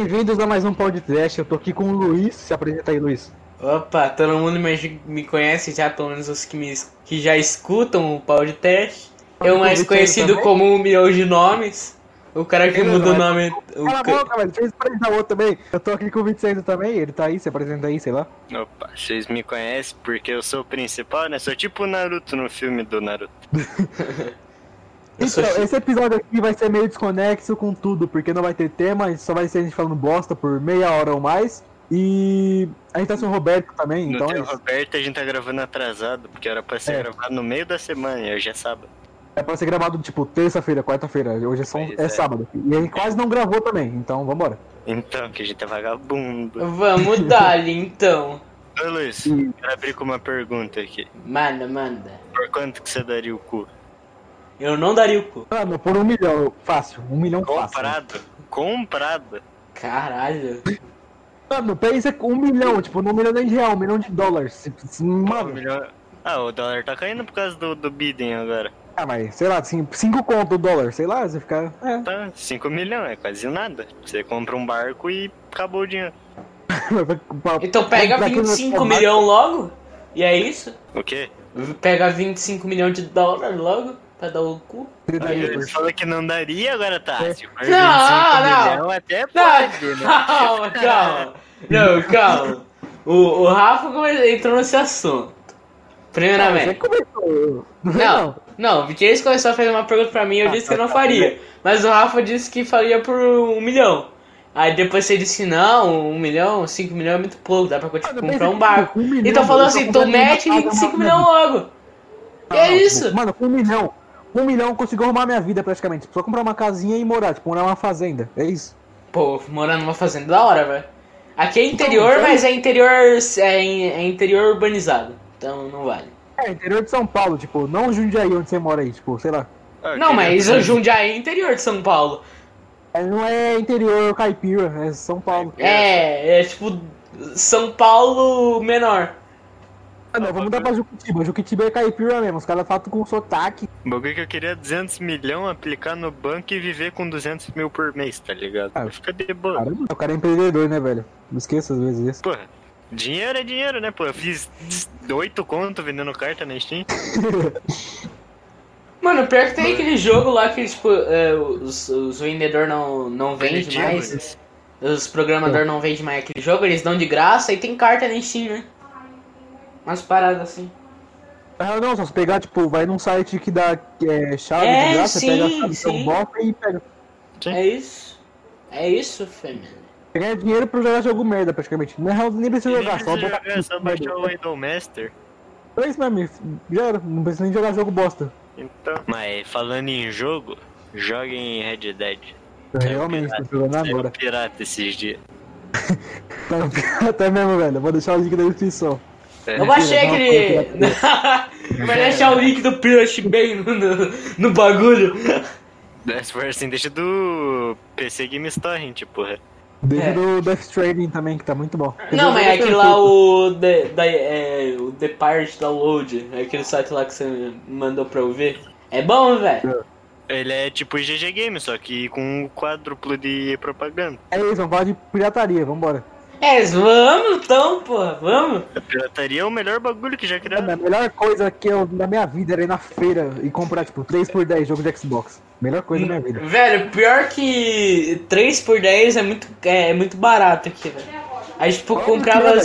Bem-vindos a mais um podcast. Eu tô aqui com o Luiz. Se apresenta aí, Luiz. Opa, todo mundo me, me conhece já, pelo menos os que, me, que já escutam o podcast. Eu mais conhecido como um milhão de nomes. O cara que muda o nome. O Cala a boca, velho. Apresentar outro também. Eu tô aqui com o Vicente também. Ele tá aí, se apresenta aí, sei lá. Opa, vocês me conhecem porque eu sou o principal, né? Sou tipo o Naruto no filme do Naruto. Então, esse episódio aqui vai ser meio desconexo com tudo, porque não vai ter tema, só vai ser a gente falando bosta por meia hora ou mais. E a gente tá sem o Roberto também, no então. É o Roberto a gente tá gravando atrasado, porque era pra ser é. gravado no meio da semana, e hoje é sábado. É pra ser gravado tipo terça-feira, quarta-feira, hoje é, só, é, é, sábado. E gente quase não gravou também, então vambora. Então, que a gente é vagabundo. Vamos dar então. Ô Luiz, quero abrir com uma pergunta aqui. Manda, manda. Por quanto que você daria o cu? Eu não daria o cu. Ah, por um milhão, fácil. Um milhão Comprado. fácil. Comprado. Caralho. Mano, pensa um milhão, tipo, não um milhão nem de real, um milhão de dólares. Mano. Um milhão... Ah, o dólar tá caindo por causa do, do Biden agora. Ah, mas sei lá, 5 conto o dólar, sei lá, você fica. É. Tá, 5 milhões, é quase nada. Você compra um barco e acabou o dinheiro. então pega 25 milhões logo? E é isso? O quê? Pega 25 milhões de dólares logo? Pra dar o cu? Ele falou que não daria, agora tá. É. Se for não, não. até pode, não, né? Calma, calma. Não, calma. O, o Rafa entrou nesse assunto. Primeiramente. Não, não, o Vitinho começou a fazer uma pergunta pra mim e eu disse que eu não faria. Mas o Rafa disse que faria por um milhão. Aí depois você disse não, um milhão, cinco milhões é muito pouco, dá pra tipo, comprar um barco. Um então falou assim, tu mete 25 milhões logo. E é isso. Mano, um milhão um milhão conseguiu arrumar minha vida praticamente. Só comprar uma casinha e morar, tipo, morar numa fazenda. É isso. Pô, morar numa fazenda da hora, velho. Aqui é interior, então, mas é interior. É, é, interior urbanizado. Então não vale. É, interior de São Paulo, tipo, não Jundiaí onde você mora aí, tipo, sei lá. Ah, não, mas o Jundiaí é interior de São Paulo. É, não é interior caipira, é São Paulo. É, é tipo São Paulo menor. Ah, não, vamos mudar pra Juquitiba. Juquitiba é caipira mesmo, os caras falam com sotaque. O bagulho que eu queria 200 milhões, aplicar no banco e viver com 200 mil por mês, tá ligado? Ah, Fica de boa. Caramba, o cara é empreendedor, né, velho? Não esqueça às vezes isso. Porra, dinheiro é dinheiro, né, pô? Eu fiz 8 conto vendendo carta na Steam. Mano, pior que tem aquele jogo lá que, tipo, é, os, os vendedores não, não vendem mais. Os programadores não vendem mais aquele jogo, eles dão de graça e tem carta na Steam, né? Umas paradas assim. Ah, não, só se pegar, tipo, vai num site que dá é, chave é, de graça, sim, pega a chave sim. bota e pega. Sim. É isso. É isso, Fêmea. Ganhar dinheiro pra jogar jogo merda, praticamente. Na real, nem precisa jogar, só jogar, é só baixar o Idolmaster. É isso mesmo, já era, não precisa nem jogar jogo bosta. Então, mas falando em jogo, joguem Red Dead. Realmente, tô jogando agora. pirata esses dias. tá pirata mesmo, velho. Vou deixar o link na descrição. Eu baixei aquele. Vai deixar o link do Plush bem no, no, no bagulho. Se for assim, deixa do PC Game Torrent, porra. Deixa é. do Death Stranding também, que tá muito bom. Não, mas é aquele lá, o The, da, é, o The Pirate Download, é aquele site lá que você mandou pra eu ver. É bom, velho. Ele é tipo GG Game, só que com um quádruplo de propaganda. É isso, vamos falar de pirataria, vambora. É, vamos então, pô, vamos. A pirataria é o melhor bagulho que já criaram. A melhor coisa que eu na minha vida era ir na feira e comprar, tipo, 3 por 10 jogo de Xbox. Melhor coisa da minha vida. Velho, pior que 3 por 10 é muito, é, é muito barato aqui, velho. A gente, tipo, comprava...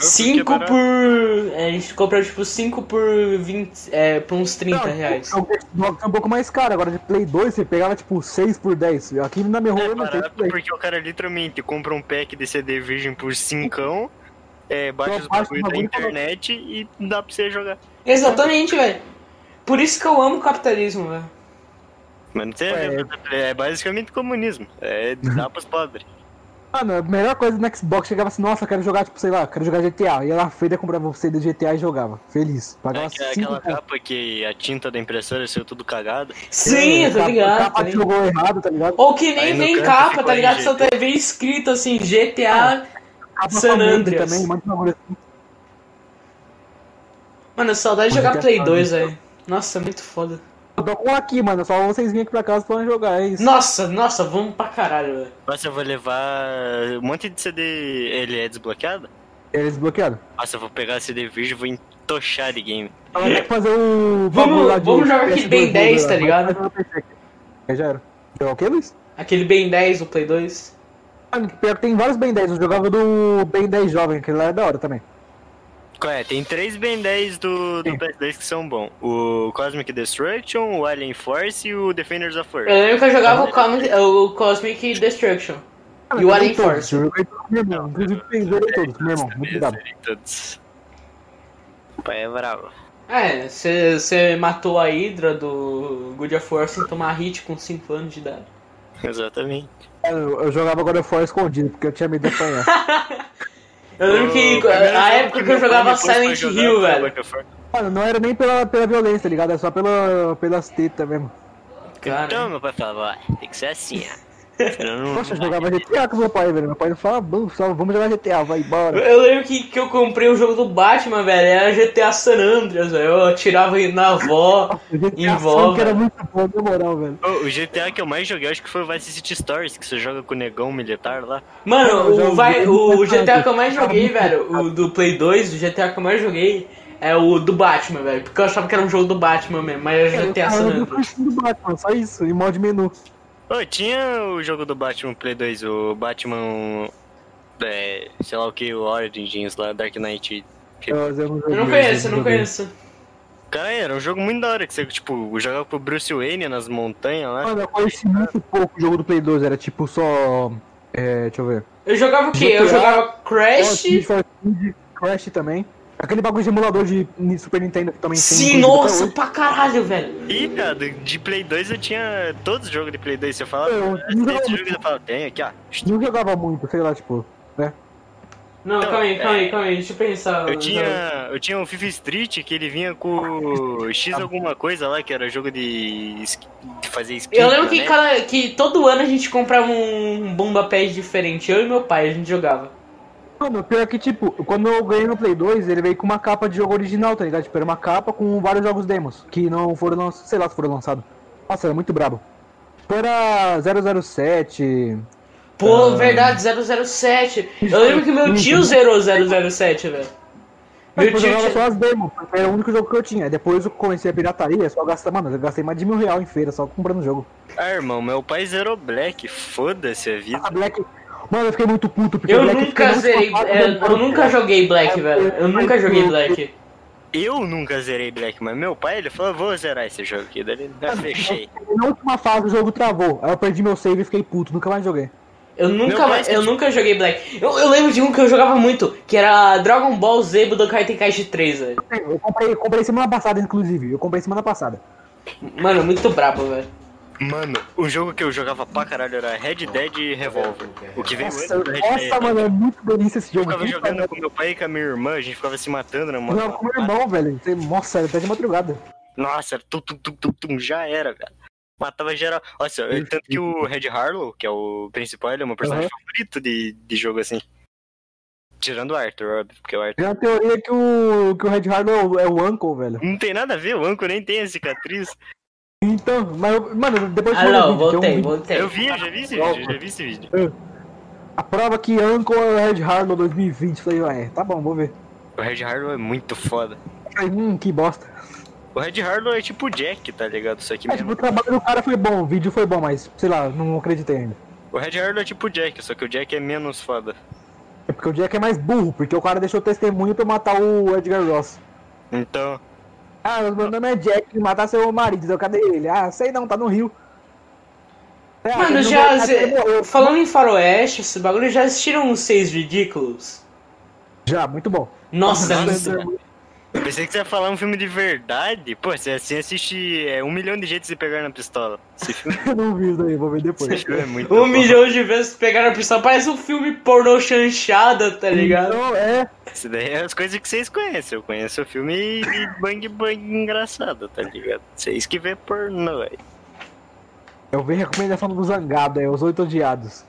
5 por. É, a gente comprou tipo 5 por 20. É, por uns 30 não, reais. O Xbox é um pouco mais caro, agora de Play 2 você pegava tipo 6 por 10. Aqui na minha rua é, não tem. Porque o cara literalmente compra um pack de CD Virgem por 5, é, baixa os bagulhos da internet e dá pra você jogar. Exatamente, velho. Por isso que eu amo o capitalismo, velho. Mas não tem é... é basicamente comunismo. É dar pros pobres. Mano, a melhor coisa no Xbox chegava assim, nossa, quero jogar, tipo, sei lá, quero jogar GTA. Ia lá na feira, comprava você do GTA e jogava. Feliz. Pagava é, aquela capa que a tinta da impressora saiu tudo cagada. Sim, é, tá ligado. A capa tá jogou errado, tá ligado? Ou que nem vem capa, tá ligado? Só vem escrito assim, GTA é, San Andreas. Também, assim. Mano, saudade de jogar Play 2, velho. Nossa, muito foda. Eu tô com aqui, mano. Só vocês virem aqui pra casa pra jogar, é isso. Nossa, nossa, vamos pra caralho, velho. Nossa, eu vou levar um monte de CD. Ele é desbloqueado? Ele é desbloqueado. Nossa, eu vou pegar a CD Virgem e vou entochar de game. Tem que fazer o. Vamos- vamos jogar aquele PS2 Ben 10, tá ligado? É, já era. Jogar o que, Luiz? Aquele Ben 10 do Play 2. Mano, pior que tem vários Ben 10. Eu jogava do Ben 10 jovem, aquele lá é da hora também. É? Tem três Ben 10 do, do Sim. PS2 que são bons: o Cosmic Destruction, o Alien Force e o Defenders of Earth. Eu lembro que eu jogava o, Cosmic, o Cosmic Destruction. E o Alien Force. Eu joguei todos com meu irmão. Inclusive, tem joguei todos com meu irmão. Muito obrigado. Todos. O pai é bravo. É, você matou a Hydra do God of War sem tomar hit com 5 anos de idade. Exatamente. Eu, eu jogava God of War escondido, porque eu tinha medo de apanhar. Eu lembro que a época que eu jogava Silent Hill, velho. Mano, não era nem pela, pela violência, tá ligado? É só pela, pelas tetas mesmo. Cara, Então, meu pai falava, ó, tem que ser assim, ó. Não- Poxa, eu jogava GTA com meu pai, velho. Meu pai não fala, vamos, vamos jogar GTA, vai embora. eu lembro que, que eu comprei o jogo do Batman, velho. Era GTA San Andreas, velho. Eu atirava na avó. GTA Envolve. que era muito bom, na moral, velho. O GTA que eu mais joguei, acho que foi o Vice City Stories, que você joga com o negão militar lá. Mano, Eu o, vai, o GTA que eu mais joguei, velho, o do Play 2, o GTA que eu mais joguei é o do Batman, velho. Porque eu achava que era um jogo do Batman mesmo, mas era GTA San Eu Andreas. curti do Batman, só isso, em modo menu. Ô, tinha o jogo do Batman Play 2, o Batman. É, sei lá o que, o Origins lá, Dark Knight. Eu, eu não, Eu não conheço, eu não conheço. Cara, era um jogo muito da hora, que você, tipo, jogava pro Bruce Wayne nas montanhas lá. Mano, eu conheci muito pouco o jogo do Play 2, era tipo só. É, deixa eu ver. Eu jogava o quê? Eu jogava Crash. Crash também. Aquele bagulho de emulador de Super Nintendo que também tem. Sim, inclusive, até nossa, pra caralho, velho. E, cara, de Play 2 eu tinha todos os jogos de Play 2. Você falava, Eu não tem jogava esse muito. jogo e eu falava, tem aqui, ó. Não jogava muito, sei lá, tipo. Né? Não, Então, calma aí, calma aí, é, calma aí, deixa eu pensar. Eu tinha, eu tinha o FIFA Street que ele vinha com X alguma coisa lá, que era jogo de, de fazer skin. Eu lembro que, né? cada, que todo ano a gente comprava um bomba pad diferente. Eu e meu pai, a gente jogava. Mano, pior que, tipo, quando eu ganhei no Play 2, ele veio com uma capa de jogo original, tá ligado? Tipo, era uma capa com vários jogos demos, que não foram lançados, sei lá se foram lançados. Nossa, era muito brabo. Tipo, era 007, Pô, Ah. verdade, 007. Eu lembro que meu tio zerou 007, velho. Meu eu tio jogava tinha... só as demos, porque era o único jogo que eu tinha. Depois eu comecei a pirataria, só gastava, mano, eu gastei mais de mil real em feira, só comprando jogo. Ah, irmão, meu pai zerou Black, foda-se a vida. A Black. Mano, eu fiquei muito puto, porque Eu Black nunca zerei. é, né? eu nunca joguei Black, velho. Eu nunca joguei Black. Eu nunca zerei Black, mas meu pai, ele falou, vou zerar esse jogo aqui, daí ele já fechei. Na última fase o jogo travou. Aí eu perdi meu save e fiquei puto, nunca mais joguei. Eu nunca, pai, eu nunca joguei Black. Eu, eu lembro de um que eu jogava muito, que era Dragon Ball Z Budokai Tenkaichi 3, velho. Eu comprei, comprei semana passada, inclusive. Eu comprei semana passada. Mano, muito brabo, velho. Mano, o jogo que eu jogava pra caralho era Red Dead e Revolver. O que veio Nossa, antes do Red Dead. nossa mano, é muito delícia esse Eu jogo. ficava Puta jogando com meu pai e com a minha irmã, a gente ficava se matando Eu moto. jogava com meu irmão, velho. Nossa, era até de madrugada. Nossa, era tum, tum, tum, tum, tum, já era, velho. Matava geral. Nossa, eu- tanto que o Red Harlow, que é o principal, ele é o meu personagem favorito de, de jogo assim. Tirando o Arthur, óbvio, porque o Arthur. Tem uma teoria que o, que o Red Hard é o, Uncle, velho. Não tem nada a ver, o Anko nem tem a cicatriz. Então, mas, eu- mano, depois Ah, eu mando não, o vídeo, voltei, um voltei. Eu vi, eu já vi esse vídeo, já vi esse vídeo. A prova que Uncle é o Red Hard 2020. Falei, ué, tá bom, vou ver. O Red Harlow é muito foda. Hum, que bosta. O Red Harlow é tipo o Jack, tá ligado? Só que É, tipo, mesmo. o trabalho do cara foi bom, o vídeo foi bom, mas, sei lá, não acreditei ainda. O Red Harlow é tipo o Jack, só que o Jack é menos foda. É porque o Jack é mais burro, porque o cara deixou testemunho pra matar o Edgar Ross. Então, Ah, meu nome é Jack, matar seu marido. Eu, cadê ele? Ah, sei não, tá no rio. É, Mano, já. vai-. Falando em faroeste, esse bagulho, já assistiram os Seis Ridículos? Já, muito bom. Nossa, Nossa. Eu pensei que você ia falar um filme de verdade. Pô, você assim assiste é, um milhão de jeitos de pegar na pistola. Esse filme, Eu não vi isso daí, vou ver depois. esse filme é muito um bom. milhão de vezes pegaram a pistola. Parece um filme pornô chanchada, tá ligado? Então, é. Isso daí é as coisas que vocês conhecem. Eu conheço o filme de bang bang engraçado, tá ligado? Vocês que vê pornô aí. Eu vi recomendação do Zangado, é Os Oito Odiados.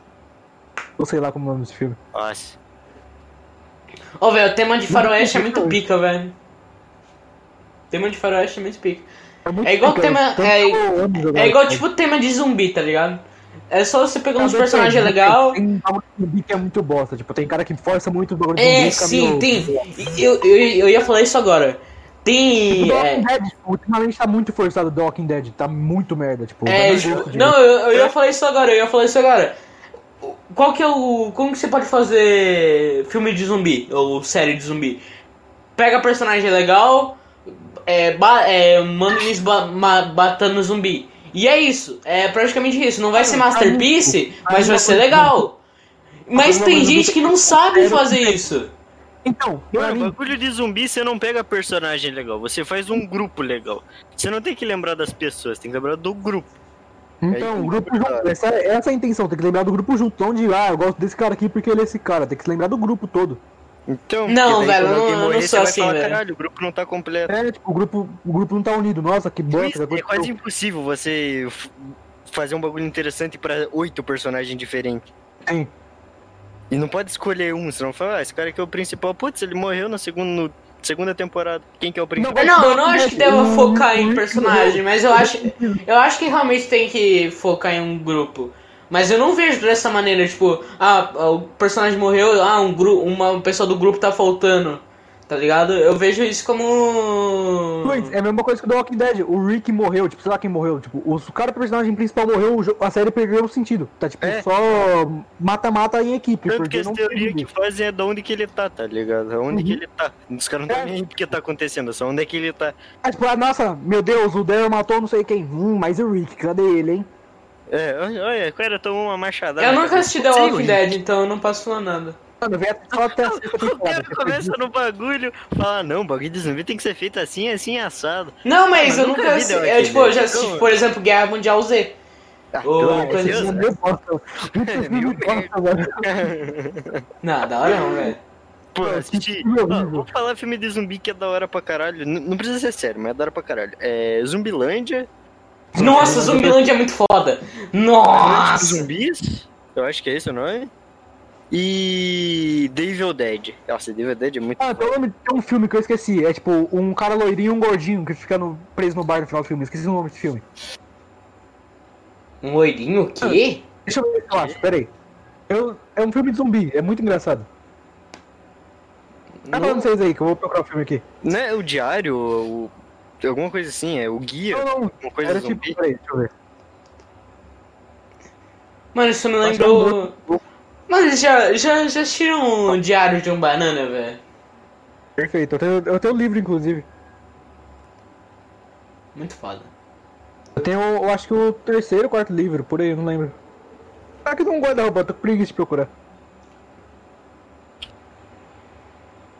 Ou sei lá como é o nome desse filme. Nossa. Ô, velho, o tema de faroeste é muito pica, velho. Tema de faroeste é muito pica. É, é igual tema. É, é igual tipo tema de zumbi, tá ligado? É só você pegar uns personagens legais. Tem zumbi que é muito bosta. Tipo, tem cara que força muito o bagulho de É, sim, tem. Eu, eu, eu ia falar isso agora. Tem. Tipo, é... Dead, tipo, ultimamente tá muito forçado The Walking Dead, tá muito merda, tipo. É, não, eu, eu ia falar isso agora, eu ia falar isso agora. Qual que é o. Como que você pode fazer filme de zumbi? Ou série de zumbi? Pega personagem legal, é, ba, é, eles ba, ma, batendo zumbi. E é isso, é praticamente isso. Não vai ser masterpiece, mas vai ser legal. Mas tem gente que não sabe fazer isso. Então, Mano, bagulho de zumbi você não pega personagem legal, você faz um grupo legal. Você não tem que lembrar das pessoas, tem que lembrar do grupo. Então, o grupo junto, essa, essa é a intenção, tem que lembrar do grupo junto, não de, ah, eu gosto desse cara aqui porque ele é esse cara, tem que se lembrar do grupo todo. Então, não, velho, não, morrer, não sou assim, falar, velho. Caralho, o grupo não tá completo. É, tipo, o grupo, o grupo não tá unido. Nossa, que bosta. É, é quase eu... impossível você fazer um bagulho interessante pra oito personagens diferentes. Sim. E não pode escolher um, senão fala, ah, esse cara aqui é o principal. Putz, ele morreu na segunda, no segunda temporada. Quem que é o principal? Não, eu não acho que deva focar em personagem, mas eu acho, eu acho que realmente tem que focar em um grupo. Mas eu não vejo dessa maneira, tipo, ah, o personagem morreu, ah, um grupo, uma pessoa do grupo tá faltando. Tá ligado? Eu vejo isso como. É a mesma coisa que o The Walking Dead. O Rick morreu, tipo, sei lá quem morreu. Tipo, o cara do personagem principal morreu, a série perdeu o sentido. Tá tipo, é. só mata-mata em equipe. Tanto porque que as teorias que fazem é de onde que ele tá, tá ligado? Onde uhum. que ele tá. Os caras não estão é. nem porque tá acontecendo, só onde é que ele tá. Ah, tipo, ah, nossa, meu Deus, o Daryl matou não sei quem. Hum, mas o Rick, cadê ele, hein? É, olha, o cara tomou uma machadada. Eu nunca assisti The Walking Dead, então eu não posso falar nada. Mano, vem só até a O cara começa no bagulho, fala, não, o bagulho de zumbi tem que ser feito assim, assim, assado. Não, mas ah, eu nunca assisti. Eu, tipo, eu já assisti, então, por exemplo, Guerra Mundial Z. Ah, Ou coisa assim. Não, da hora não, velho. Pô, assisti. vou falar filme de zumbi que é da hora pra caralho. N não precisa ser sério, mas é da hora pra caralho. É Zumbilândia. Nossa, Zumbilândia é muito foda. Nossa! Zumbis? Eu acho que é esse o nome. E Devil Dead. Nossa, Devil Dead é muito. Ah, pelo nome tem um filme que eu esqueci. É tipo um cara loirinho e um gordinho que fica no, preso no bar no final do filme. Esqueci o nome desse filme. Um loirinho o quê? Ah, deixa eu ver se eu acho, peraí. Eu, é um filme de zumbi, é muito engraçado. Tá falando vocês aí, que eu vou procurar o filme aqui. Não é o diário, o alguma coisa assim, é o guia. Não, não, uma coisa era tipo, peraí, deixa eu ver. Mano, isso me lembrou. Mano, já, já, já assistiram um Diário de um Banana, velho? Perfeito, eu tenho, eu tenho o livro, inclusive. Muito foda. Eu tenho, eu acho que o terceiro, quarto livro, por aí, eu não lembro. Tá aqui num guarda-roupa, tô com preguiça de procurar.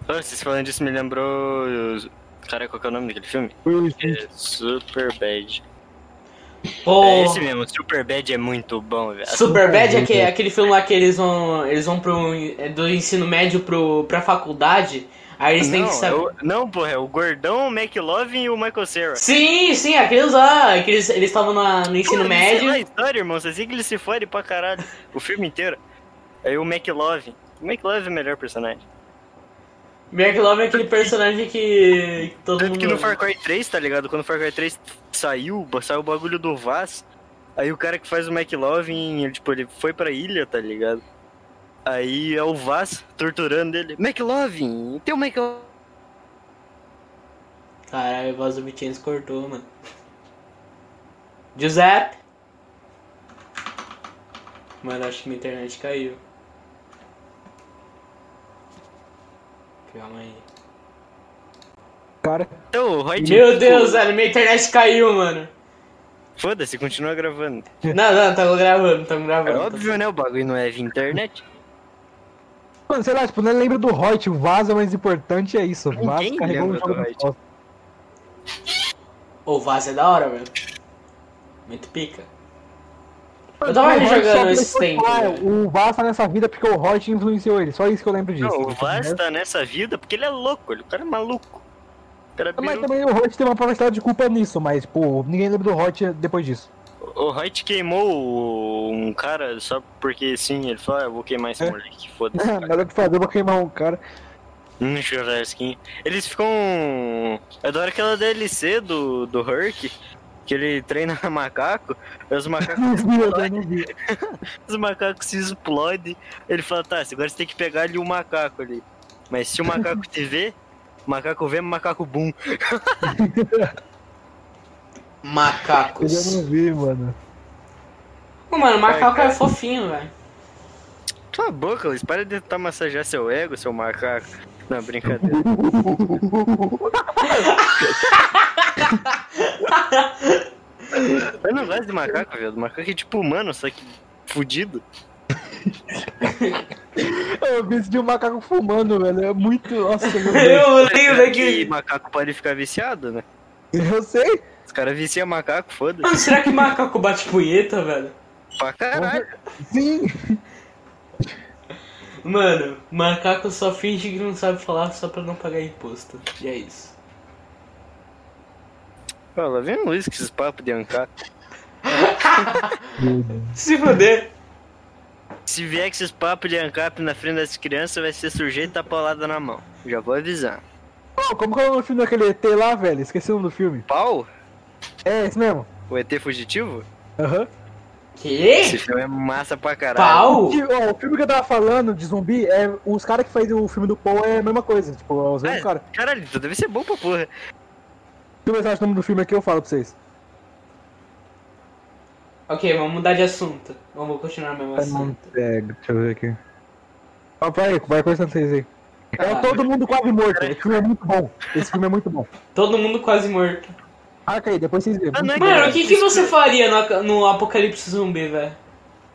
Oh, vocês falando disso me lembrou Cara, qual que é o nome daquele filme? É Super Bad. Oh. É esse mesmo, Super Bad é muito bom, velho. Super Bad é, que, é aquele filme lá que eles vão. Eles vão pro, é do ensino médio pro, pra faculdade. Aí eles não, têm que saber. É não, porra, é o Gordão, o McLovin e o Michael Cera. Sim, sim, aqueles lá, aqueles, eles estavam no ensino médio. É a história, irmão, você assim que eles se fodem pra caralho. o filme inteiro. Aí o McLovin. O McLovin é o melhor personagem. McLovin é aquele personagem que, todo mundo... que no Far Cry 3, tá ligado? Quando o Far Cry 3 saiu, saiu o bagulho do Vaz, aí o cara que faz o McLovin, ele, tipo, ele foi pra ilha, tá ligado? Aí é o Vaz torturando ele. McLovin, tem o McLovin. Caralho, o voz do Vitinhos cortou, mano. Giuseppe! Mano, acho que minha internet caiu. Calma aí. Cara. Então, Meu Deus, velho, minha internet caiu, mano. Foda-se, continua gravando. Não, não, tamo gravando, tamo gravando. É óbvio, né? O bagulho não é via internet. Mano, sei lá, tipo, não lembro do Reut, o Vaz é o mais importante, é isso. O Vaz carregou o jogo do O Vaz é da hora, velho. Muito pica. Eu tava jogando esse tempo. O Vaz tá nessa vida porque o Hot influenciou ele, só isso que eu lembro disso. Não, o Vaz tá nessa vida porque ele é louco, ele, o cara é maluco. Cara mas também o Hot tem uma parcela de culpa nisso, mas, pô, ninguém lembra do Hot depois disso. O Hot queimou um cara só porque sim, ele falou, ah, eu vou queimar esse é. moleque, foda-se. Nada que fazer, eu vou queimar um cara. Um churrasquinho. Eles ficam. Eu adoro aquela DLC do, do Herc, que ele treina macaco, os macacos explodem. os macacos se explodem. Ele fala, tá, agora você tem que pegar ali o um macaco ali. Mas se o macaco te vê, o macaco vê, macaco boom. Macacos. Eu não vi, mano. Pô, mano, macaco é, é fofinho, velho. Cala a boca, Luiz. Para de tentar massagear seu ego, seu macaco. Não, brincadeira. Eu não gosto de macaco, velho. Macaco é tipo humano, só que fudido. Eu vi de um macaco fumando, velho. É muito. Nossa, meu. Eu odeio daqui. macaco pode ficar viciado, né? Eu sei. Os caras viciam macaco, foda-se. Mano, será que macaco bate punheta, velho? Pra caralho. Sim. Mano, macaco só finge que não sabe falar só pra não pagar imposto. E é isso. Fala, vem o Luiz com esses papos de ancar. Se fuder. Se vier com esses papos de ANCAP na frente das crianças, vai ser sujeito a paulada na mão. Já vou avisar. Oh, como que é o filme daquele ET lá, velho? Esqueci o nome do filme. Pau? É, esse mesmo. O ET Fugitivo? Aham. Uhum. Que? Esse filme é massa pra caralho. Pau? O, o filme que eu tava falando de zumbi, é os caras que fazem o filme do Paul é a mesma coisa. Tipo, é os mesmos é, caras. Caralho, então deve ser bom pra porra. Se eu o nome do filme aqui, eu falo pra vocês. Ok, vamos mudar de assunto. Vamos continuar o mesmo assunto. É, deixa eu ver aqui. Ó, vai, vai conversando vocês aí. É Todo Mundo Quase Morto. Esse filme é muito bom. Esse filme é muito bom. Todo Mundo Quase Morto. Ah, aí, depois vocês viram. Ah, Mano, o que, que você faria no, no apocalipse zumbi, velho?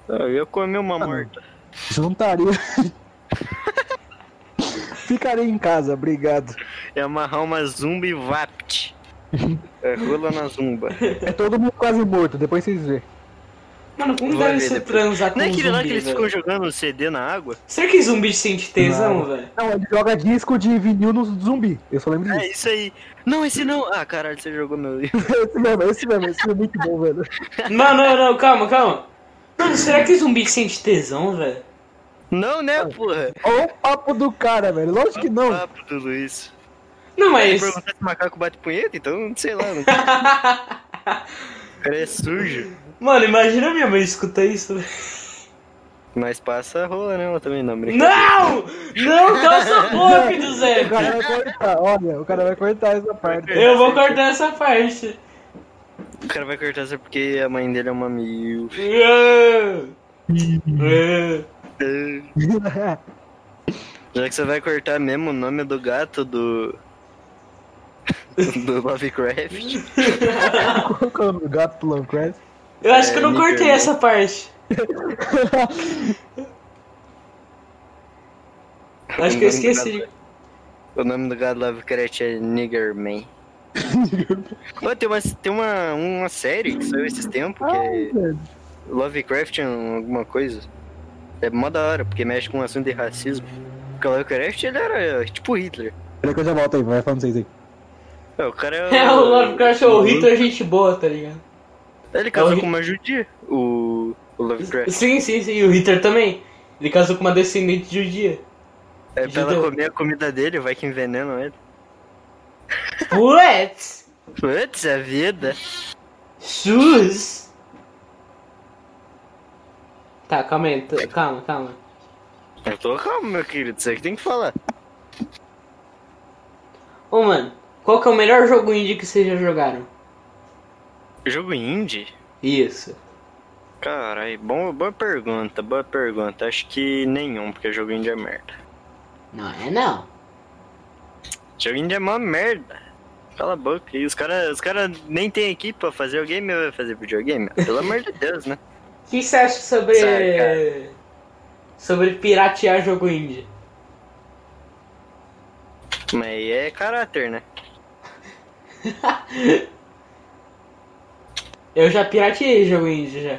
Eu ia comer uma ah, morta. Juntaria. Ficaria em casa, obrigado. É amarrar uma zumbi vapt. É, rola na zumba. É todo mundo quase morto, depois vocês vê. Mano, como deve ser transar com Não é aquele lá que eles ficam jogando CD na água? Será que zumbi sente tesão, velho? Não, ele joga disco de vinil no zumbi. Eu só lembro é disso. É isso aí. Não, esse não. Ah, caralho, você jogou meu livro. esse mesmo, esse mesmo. Esse é muito bom, velho. Não, não, não, calma, calma. Mano, será que zumbi sente tesão, velho? Não, né, porra? Olha o papo do cara, velho. Lógico que não. O papo do Luiz. Não, mas. Se perguntar se macaco bate punheta, então sei lá. Não... o cara é sujo. Mano, imagina minha mãe escutar isso. Mas passa rola, né? Ela também não, brincadeira. Não! Não, cala essa boca, José! O cara vai cortar, olha, o cara vai cortar essa parte. Eu vou cortar essa parte. O cara vai cortar essa porque a mãe dele é uma mil. Já que você vai cortar mesmo o nome do gato do. do Lovecraft. Qual é o nome do gato do Lovecraft? Eu acho é, que eu não cortei essa parte. acho que eu esqueci. O nome do gato Lovecraft é Niggerman. Pô, tem uma, tem uma, uma série que saiu esses tempos que é Lovecraft alguma coisa. É mó da hora, porque mexe com um assunto de racismo. Porque o Lovecraft ele era tipo Hitler. Peraí que eu já volto aí, vai falando vocês aí. É, o cara é o... É, o Lovecraft é o Hitler gente boa, tá ligado? Ele casou é com uma judia, o, o Lovecraft. Sim, sim, sim, o Hitler também. Ele casou com uma descendente judia. É pra ela comer a comida dele, vai que envenenam ele. Putz! Putz, a vida. Sus! Tá, calma aí, calma, calma. Eu tô calmo, meu querido, você que tem que falar. Ô, mano, qual que é o melhor jogo indie que vocês já jogaram? Jogo indie? Isso. Carai, boa pergunta, boa pergunta. Acho que nenhum, porque jogo indie é merda. Não é não. Jogo indie é uma merda. Cala a boca. E os caras os cara nem tem equipe pra fazer o game ou vai fazer videogame? Pelo amor de Deus, né? O que você acha sobre. Sabe, sobre piratear jogo indie? Mas é caráter, né? Eu já pirateei jogo indie já.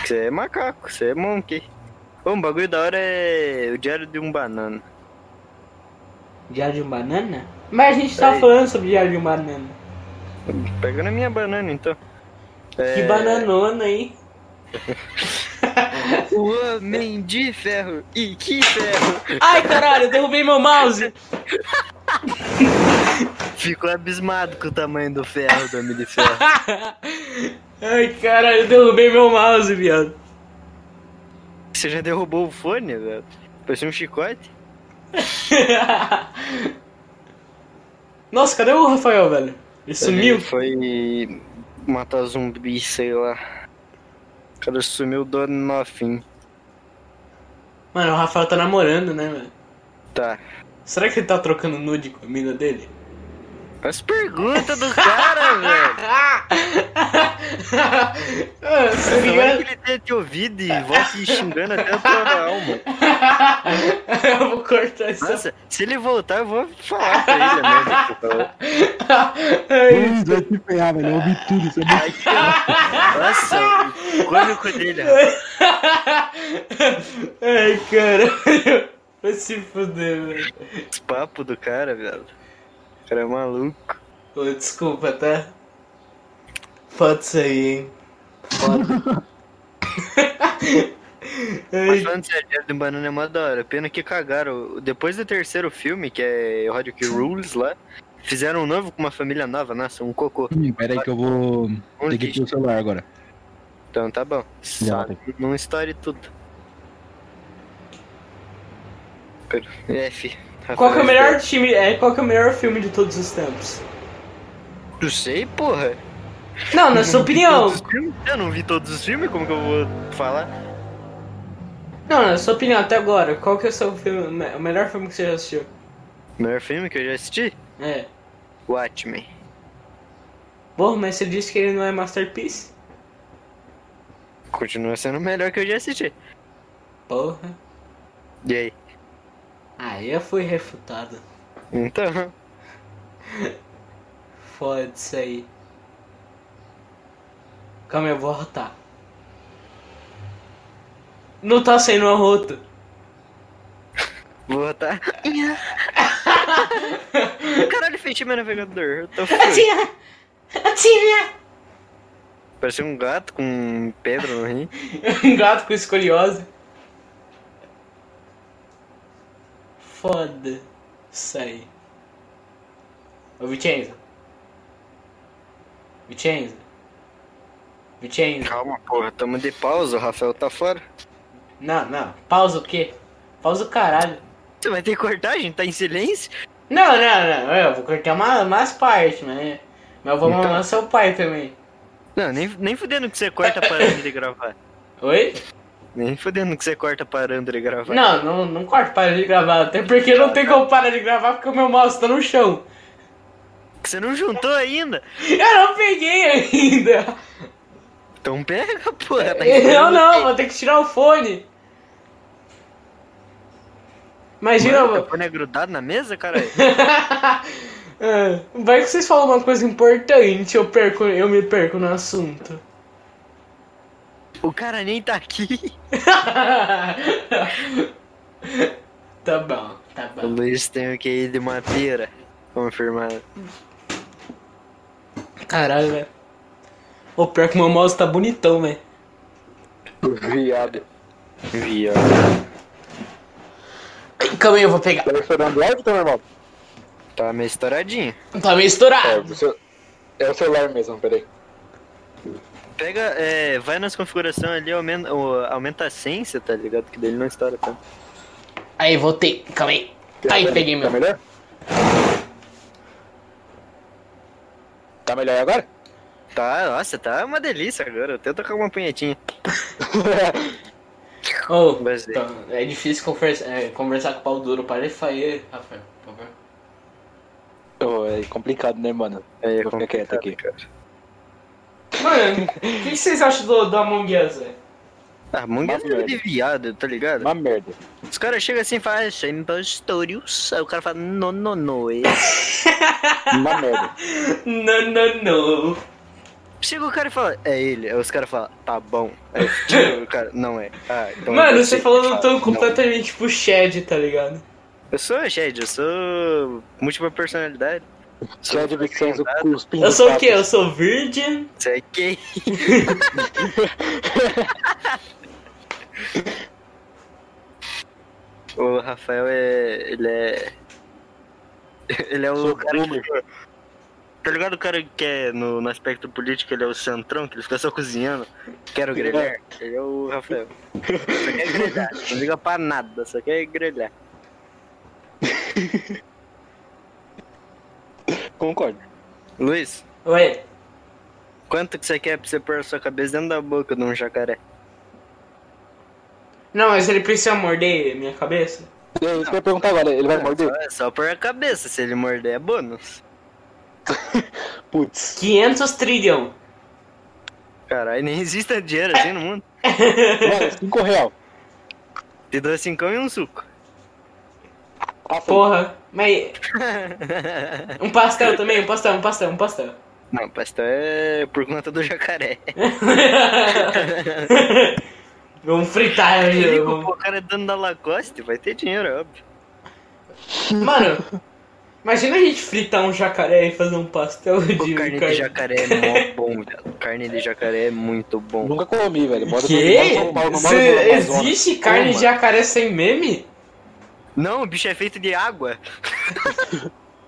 Você é macaco, você é monkey. Bom, o bagulho da hora é o diário de um banana. Diário de um banana? Mas a gente tá falando sobre diário de um banana. Pega na minha banana então. Que é... bananona aí. o Homem de Ferro. E que ferro! Ai, caralho, eu derrubei meu mouse. Ficou abismado com o tamanho do ferro do Homem de Ferro. Ai, caralho, eu derrubei meu mouse, viado. Você já derrubou o fone, velho? Parecia um chicote. Nossa, cadê o Rafael, velho? Ele sumiu? Ele foi matar zumbi, sei lá. O cara sumiu do nothing. Mano, o Rafael tá namorando, né, velho? Tá. Será que ele tá trocando nude com a mina dele? As perguntas do cara, velho. Ah, se Tomara liga... que ele tenha te ouvido e volte xingando até a tua alma. eu vou cortar isso. Nossa, se ele voltar, eu vou falar pra ele mesmo. Ai, Ui, vai te ferrar, velho. Eu ouvi tudo, isso é muito Nossa, o cômico dele. Ai, caralho. Vai se fuder, velho. Os papos do cara, velho. O cara é maluco. Ô, desculpa, tá? Pode ser aí, hein? Foda. Mas falando sério, Diário do Banana é mó da hora. Pena que cagaram. Depois do terceiro filme, que é Rodio que Rules lá, fizeram um novo com uma família nova, nossa, um cocô. Hum, Pera aí que eu vou. Um Tem que lixo. o celular agora. Então tá bom. Já, Só não estoure tudo. F. qual que é o melhor time? É, qual que é o melhor filme de todos os tempos? Não sei, porra. Não, na sua opinião. Eu não vi todos os filmes, como que eu vou falar? Não, na sua opinião, até agora, qual que é o seu filme, o melhor filme que você já assistiu? O melhor filme que eu já assisti? É. Watchmen. Porra, mas você disse que ele não é Masterpiece? Continua sendo o melhor que eu já assisti. Porra. E aí? Aí eu fui refutado. Então. Foda isso aí. Calma eu vou rotar. Não tá saindo a rota. Vou botar. Caralho, fechei meu navegador. Eu tô fudido. Parece um gato com pedra no rim. Um gato com escoliose. Foda. Isso aí. Ô Vicenzo. Vicenzo. Vicenzo. Calma, porra. Tamo de pausa, o Rafael tá fora. Não, não. Pausa o quê? Pausa o caralho. Você vai ter que cortar, a gente tá em silêncio? Não, não, não. Eu vou cortar uma, umas partes, mas. Mas eu vou Então. mamar seu pai também. Não, nem, nem fudendo que você corta parando de gravar. Oi? Nem fudendo que você corta parando de gravar. Não, não, não corta para de gravar. Até porque não tem como parar de gravar porque o meu mouse tá no chão. Você não juntou ainda? Eu não peguei ainda. Então pega, porra. Tá Eu não, vou ter que tirar o fone. Imagina. Mano, teu fone é grudado na mesa, caralho? É, Vai que vocês falam uma coisa importante, eu perco, eu me perco no assunto. O cara nem tá aqui. tá bom, tá O bom. Luiz tem o QI de madeira. Confirmado. Caralho, velho. O pior que meu mouse tá bonitão, velho. Viado. Viado. Calma aí, eu vou pegar. Tá estourando o áudio ou tá normal? Tá meio estouradinho. Tá meio É, estourado. o é o celular mesmo, peraí. Pega, é, vai nas configurações ali, aumenta, aumenta a sensa, tá ligado? Que dele não estoura tanto. Aí, voltei. Calma aí. Aí, peguei Tá meu. melhor? Tá melhor agora? Tá, nossa, tá uma delícia agora. Até tocar uma punhetinha. Mas é. tá, é difícil conversa, é, conversar com o pau duro. Para de fazer, Rafael, por favor. Ô, é complicado, né, mano? Aí é Vou ficar quieto aqui. complicado, cara. Mano, o que, que vocês acham do, do Among Us, velho? Ah, Among Us é de viado, tá ligado? Uma merda. Os caras chegam assim e falam, "Ah, são impostores. Aí o cara fala, não, não, não. é." Uma merda. Não, não, não. Chega o cara e fala, é ele. Aí os caras falam, tá bom. Aí chega o cara, não é. Ah, então Mano, você falou num tom "Não." completamente tipo Shed, tá ligado? Eu sou Shed, eu sou múltipla personalidade. Vicenzo cuspindo. Eu sou o quê? Eu sou virgin? Você é gay. O Rafael é. Ele é. Ele é o Sou cara que. Tá ligado o cara que é no, no aspecto político, ele é o centrão, que ele fica só cozinhando. Quero grelhar. Ele é o Rafael. Só quer grelhar. Não liga pra nada, só quer grelhar. Concordo. Luiz, Oi. quanto que você quer pra você pôr a sua cabeça dentro da boca de um jacaré? Não, mas ele precisa morder minha cabeça? É isso que eu ia perguntar agora, ele vai morder? Só, é só pôr a cabeça, se ele morder é bônus. Putz. 500 trilhão. Caralho, nem existe dinheiro assim no mundo. Mano, 5 real. Te dou cincão e um suco. Ah, foi. Porra. Mas. Um pastel também, um pastel, um pastel, um pastel. Não, pastel é por conta do jacaré. Vamos fritar. Ele, eu- o cara é dono da Lacoste, vai ter dinheiro, é óbvio. Mano, imagina a gente fritar um jacaré e fazer um pastel de O carne de jacaré é mó bom, velho. Carne de jacaré é muito bom. Nunca comi, velho. Bora Que? Paulo, existe carne de jacaré sem meme? Não, o bicho é feito de água.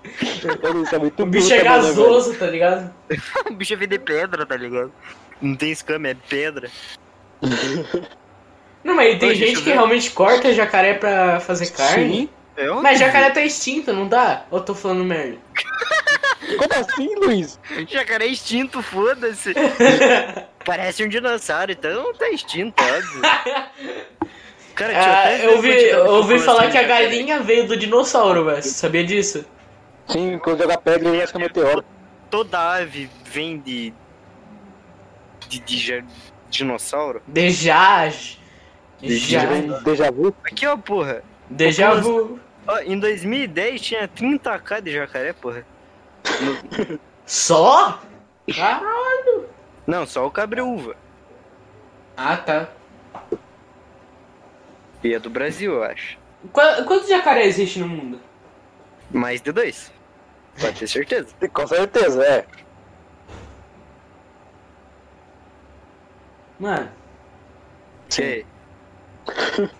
Isso é O bicho é né, gasoso, tá ligado? o bicho é feito de pedra, tá ligado? Não tem escama, é pedra. Não, mas tem gente eu que ver. realmente corta jacaré pra fazer carne. Sim. É. Mas jacaré tá extinto, não tá? Ou eu tô falando merda? Como assim, Luiz? Jacaré é extinto, foda-se. Parece um dinossauro, então tá extinto, óbvio. Cara, tinha Ah, até eu ouvi, eu ouvi falar assim, que a galinha veio do dinossauro, velho. Você sabia disso? Sim, quando jogar pedra, ele acha que é meteoro. Toda ave vem de. de, de dinossauro. Déjà. De- Já. Vem Déjà vu. Aqui, ó, porra. Déjà vu. Ó, em 2010 tinha 30k de jacaré, porra. Só? Caralho. Não, só o cabreúva. Ah, tá. E é do Brasil, eu acho. Qu- Quantos jacaré existe no mundo? Mais de dois. Pode ter certeza. Com certeza, é. Mano, Sim.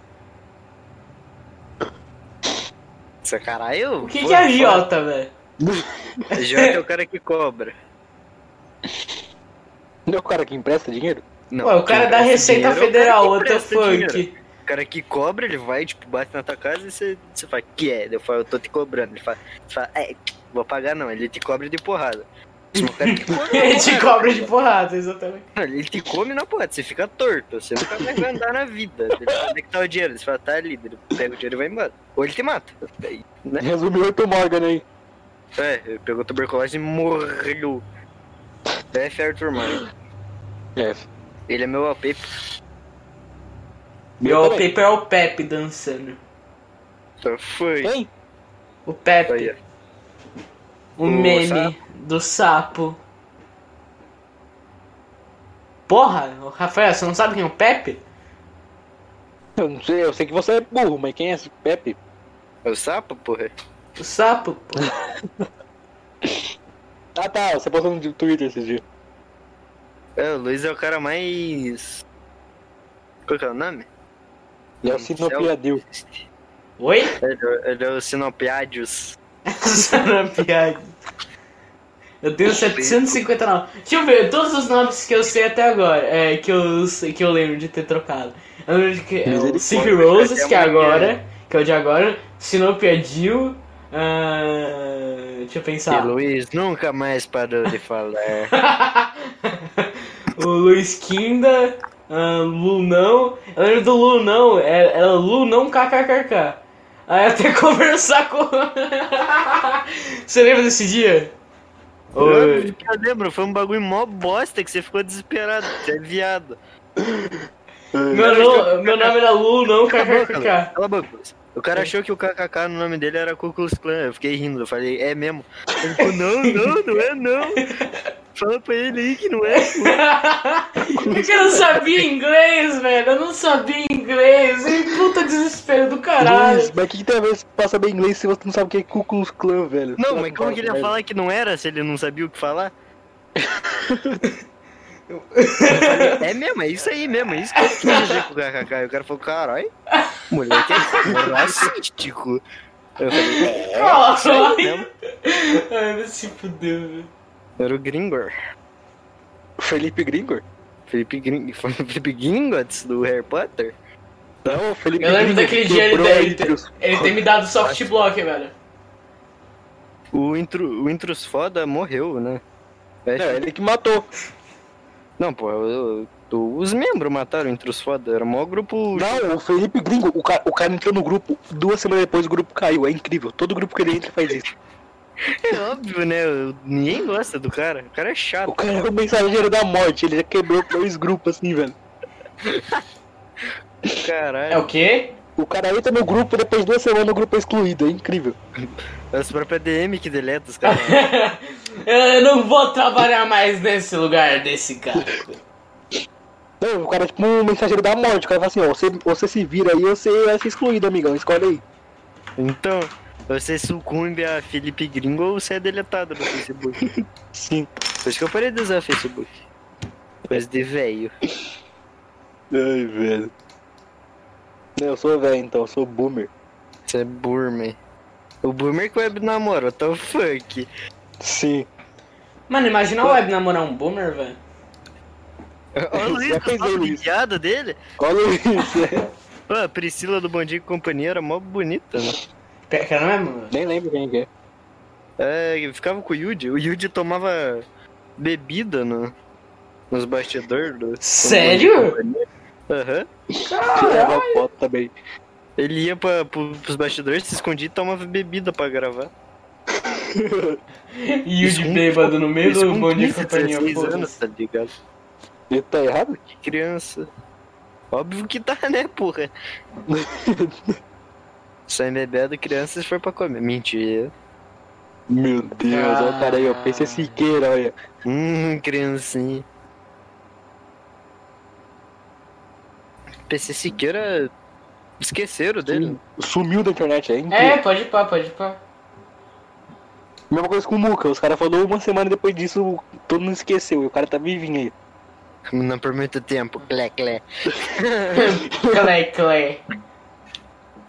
Essa caralho. o que, que é. Riota, velho? Jota é o cara que cobra. Não é o cara que empresta dinheiro? Não, Ué, o cara da Receita dinheiro é o cara Federal, que what the fuck? O cara que cobra, ele vai, tipo, bate na tua casa e você, você fala, que é? Eu falo, eu tô te cobrando. Ele fala, fala, é, vou pagar não, ele te cobra de porrada. O cara que come Ele te cobra de porrada, exatamente. Ele te come na porrada, você fica torto, você nunca mais vai andar na vida. Ele fala, onde é que tá o dinheiro? Você fala, tá ali, ele pega o dinheiro e vai embora. Ou ele te mata. Né? Resumiu o Morgan aí. É, ele pegou tuberculose e morreu. F. Arthur Morgan. É. Ele é meu wallpaper. Meu paper é o Pepe dançando. Só foi. Hein? O Pepe, Aí, o O meme sapo. do sapo. Porra, Rafael, você não sabe quem é o Pepe? Eu não sei, eu sei que você é burro, mas quem é esse Pepe? É o sapo, porra? O sapo, pô. Ah tá, você postou no Twitter esses dias. É, o Luiz é o cara mais. Qual que é o nome? Ele é o Sinopiadil. Oi? Ele é- ele é o Sinopiadius. Sanapiag. Eu tenho 759. Deixa eu ver, todos os nomes que eu sei até agora, é, que eu, sei- que eu lembro de ter trocado. Eu lembro de que é o Misericórdia, Sick Roses, que é agora, que é o de agora, Sinopia Jill, ah, deixa eu E pensar. Luiz nunca mais parou de falar. o Luiz Kinda, ah, Lunão. Eu lembro do Lunão, era, era Lunão KKKK. Aí até conversar com. Você lembra desse dia? Oi. Eu lembro, foi um bagulho mó bosta que você ficou desesperado. Você é viado. Meu, no- meu nome era Lu, não Cala a boca, KKK. Cala a boca. O cara achou que o KKK no nome dele era Ku Klux Klan. Eu fiquei rindo. Eu falei, é mesmo. Ele falou, não, não, não é não. Fala pra ele aí que não é. Porque eu não sabia inglês, velho. Eu não sabia inglês. E puta desespero do caralho. Luiz, mas o que, que tem a ver pra saber inglês se você não sabe o que é Ku Klux Klan, velho? Não, mas como que ele ia fala falar que não era se ele não sabia o que falar? é mesmo, é isso aí mesmo, é isso que eu quis dizer com o KKK. O cara falou, caralho, moleque é racístico. Eu falei, é, Caralho. mesmo. Ai, vai se fudeu, velho. Era o Gringor. Felipe Gringor? Felipe, Gring... Felipe Gringotts do Harry Potter. Não, o Felipe Eu lembro Gringor daquele que dia ele, ele, os- ele tem me dado soft block, velho. O, intro... o Intrus Foda morreu, né? É, É, ele que matou. Não, pô, eu- eu- os membros mataram o Intrus Foda. Era o maior grupo. Não, o Felipe Gringo, o cara, o cara entrou no grupo, duas semanas depois o grupo caiu, é incrível. Todo grupo que ele entra faz isso. É óbvio, né? Ninguém gosta do cara. O cara é O chato. cara é o mensageiro da morte, ele já quebrou dois grupos assim, velho. Caralho. É o quê? O cara entra no grupo, depois de duas semanas o grupo é excluído, é incrível. É os próprios DM que deleta os caras. Eu não vou trabalhar mais nesse lugar desse cara. Não, o cara é tipo um mensageiro da morte, o cara fala assim, ó, você, você se vira aí, você vai ser excluído, amigão, escolhe aí. Então, você sucumbe a Felipe Gringo ou você é deletado no Facebook. Sim. Por isso que eu parei de usar Facebook. Coisa de velho. Ai, velho. Não, eu sou velho então, eu sou boomer. Você é boomer. O boomer que web namora, what the fuck? Sim. Mano, imagina o Web namorar um boomer, velho. Olha o Luiz, falando nisso. piada dele. Olha isso, é. Pô, a Priscila do Bom Dia e Companhia era mó bonita, né? Quero mesmo? velho? Nem lembro quem que é. É, ficava com o Yuji. O Yuji tomava bebida no, nos bastidores do. Sério? Aham. Tirava foto também. Ele ia pra, pro, pros bastidores, se escondia e tomava bebida pra gravar. E o de bêbado no meio do bom de 15, companhia, 16 anos, tá ligado? Ele tá errado? Que criança. Óbvio que tá, né, porra? Sai bebendo criança se for pra comer. Mentira. Meu Deus, olha o cara aí, ó. PC Siqueira, olha. Hum, criancinha. PC Siqueira. Esqueceram dele. Sumiu da internet, é incrível. É, pode ir pá, pode ir pá. Mesma coisa com o Muca, os caras falaram uma semana depois disso, todo mundo esqueceu, e o cara tá vivinho aí. Não por muito tempo. Clé, clé. Clé, clé.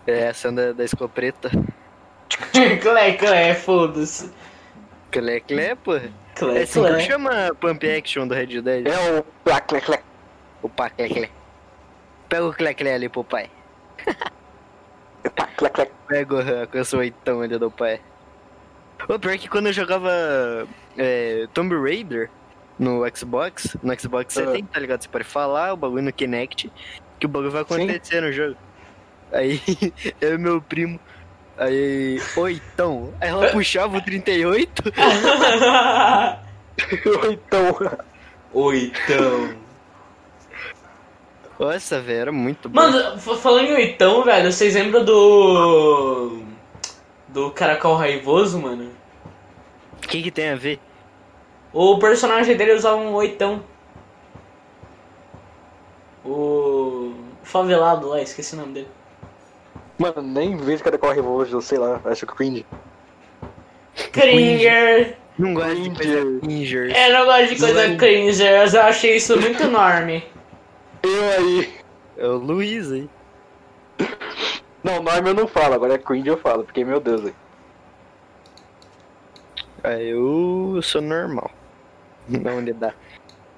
É essa da, da escopeta. Clé, clé, foda-se. Clé, clé, porra. Clé, É assim que clé. chama Pump Action do Red Dead. É o plá, clé, clé. Opa, clé, clé. Pega o clé, clé ali pro pai. Tá, clé, clé. Pega o com esse oitão ali do pai. O pior é que quando eu jogava é, Tomb Raider no Xbox, no Xbox você Ah. tem, tá ligado? Você pode falar o bagulho no Kinect, que o bagulho vai Sim. acontecer no jogo. Aí, eu e meu primo, aí, oitão. Aí ela puxava o 38, então, Oitão. nossa, velho, era muito bom. Mano, falando em oitão, velho, vocês lembram do. Do Caracol Raivoso, mano? O que que tem a ver? O personagem dele usava um oitão. O. Favelado lá, esqueci o nome dele. Mano, nem vejo cara corre hoje, eu sei lá, acho que cringe. Cringer! Não gosto de coisa Cringer. Eu não gosto de coisa cringer, eu achei isso muito enorme. Eu aí. É o Luiz aí. Não, nome eu não falo, agora é cringe eu falo, porque meu Deus, aí. Aí eu sou normal. Não onde dá.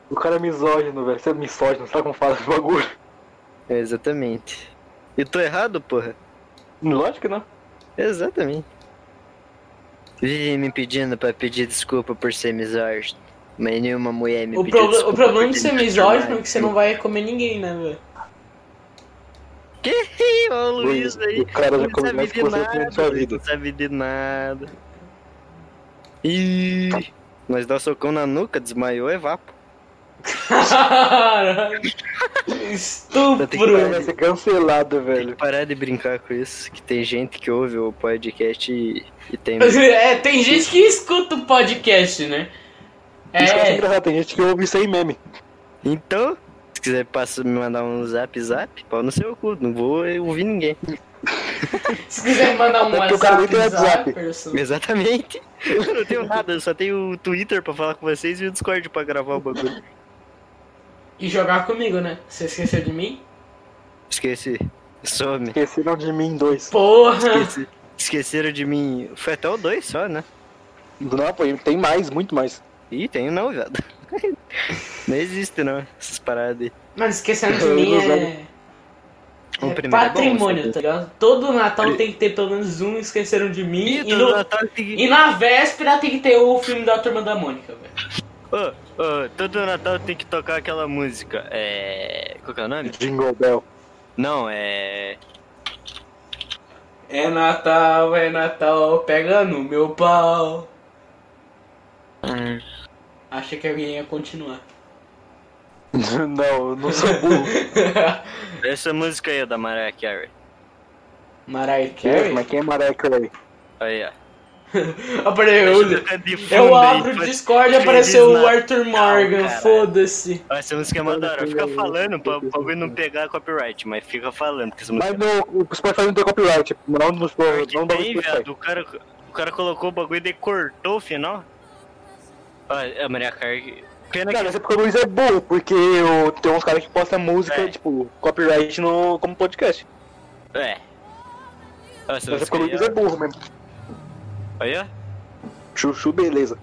O cara é misógino, velho. Você é misógino, sabe como fala esse bagulho? É, exatamente. E tô errado, porra? Lógico que não. Exatamente. Vive me pedindo pra pedir desculpa por ser misógino. Mas nenhuma mulher me O, pediu proble- o desculpa problema de ser misógino é que você não vai comer ninguém, né, velho? Que? Ó o Luiz aí. O cara já não começa sabe com de você na sua vida. Não sabe de nada. Ih, nós dá socão na nuca, desmaiou, é vapo. Caralho. Estupro. que Vai ser cancelado, Tem que velho. parar de brincar com isso, que tem gente que ouve o podcast e, e tem... É, tem gente que escuta o podcast, né? É, engraçado, tem gente que ouve aí meme. Então, se quiser passa, me mandar um zap zap, pau no seu cu, não vou ouvir ninguém. se quiser mandar um WhatsApp, WhatsApp. Zapperson. Exatamente. Eu não tenho nada, eu só tenho o Twitter pra falar com vocês e o Discord pra gravar o bagulho. E jogar comigo, né? Você esqueceu de mim? Esqueci. Some. Esqueceram de mim dois. Porra! Esqueci. Esqueceram de mim. Foi até o 2 só, né? Não, pô, tem mais, muito mais. Ih, tem não, viado. Não existe não, essas paradas aí. Mano, esquecendo de mim é. O é primeiro é bom, patrimônio, tá ligado? Todo Natal tem que ter pelo menos um esqueceram de mim. E, todo no- Natal tem que- e na véspera tem que ter o filme da Turma da Mônica, velho. Ô, ô, todo Natal tem que tocar aquela música. É. Qual que é o nome? Jingle Bell. Não, é. É Natal, é Natal, pega no meu pau. Hum, Achei que alguém ia continuar. não, eu não sou burro. Essa música aí é da Mariah Carey. Mariah Mas Carey? quem é Mariah Carey? Aí, ó. Apareceu. Eu abro o Discord e apareceu o Arthur Morgan, foda-se. Essa música é uma da hora. Fica falando pra o bagulho não pegar copyright, mas fica falando. Porque essa música Mas no, o Spotify não tem copyright. Não. Que Não dá tem, viado. O cara, o cara colocou o bagulho e daí cortou o final. Ó, a Maria Carey. Pena Cara, que. esse porque o Luiz é burro, porque eu, tem uns caras que postam música, É. tipo, copyright no, como podcast. É. Ó, essa Mas é música porque o Luiz é burro mesmo. Ó. Chuchu, beleza.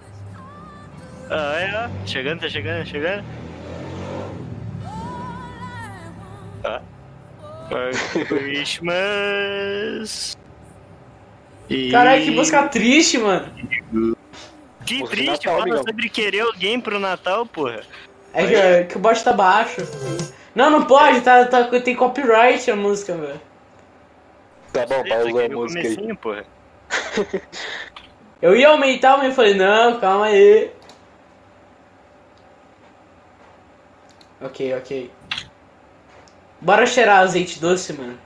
Ah, Aí, ó. Chegando, tá chegando, chegando. Ó. For Christmas. E- Caralho, que música triste, mano. Que triste, Natal, fala amigão. sobre querer alguém pro Natal, porra. É que, é que o bot tá baixo. Não, não pode, tá, tá, tem copyright a música, velho. Tá bom, pausa a aquele música aí. porra. Eu ia aumentar, mas eu falei, não, calma aí. Ok, ok. Bora cheirar azeite doce, mano.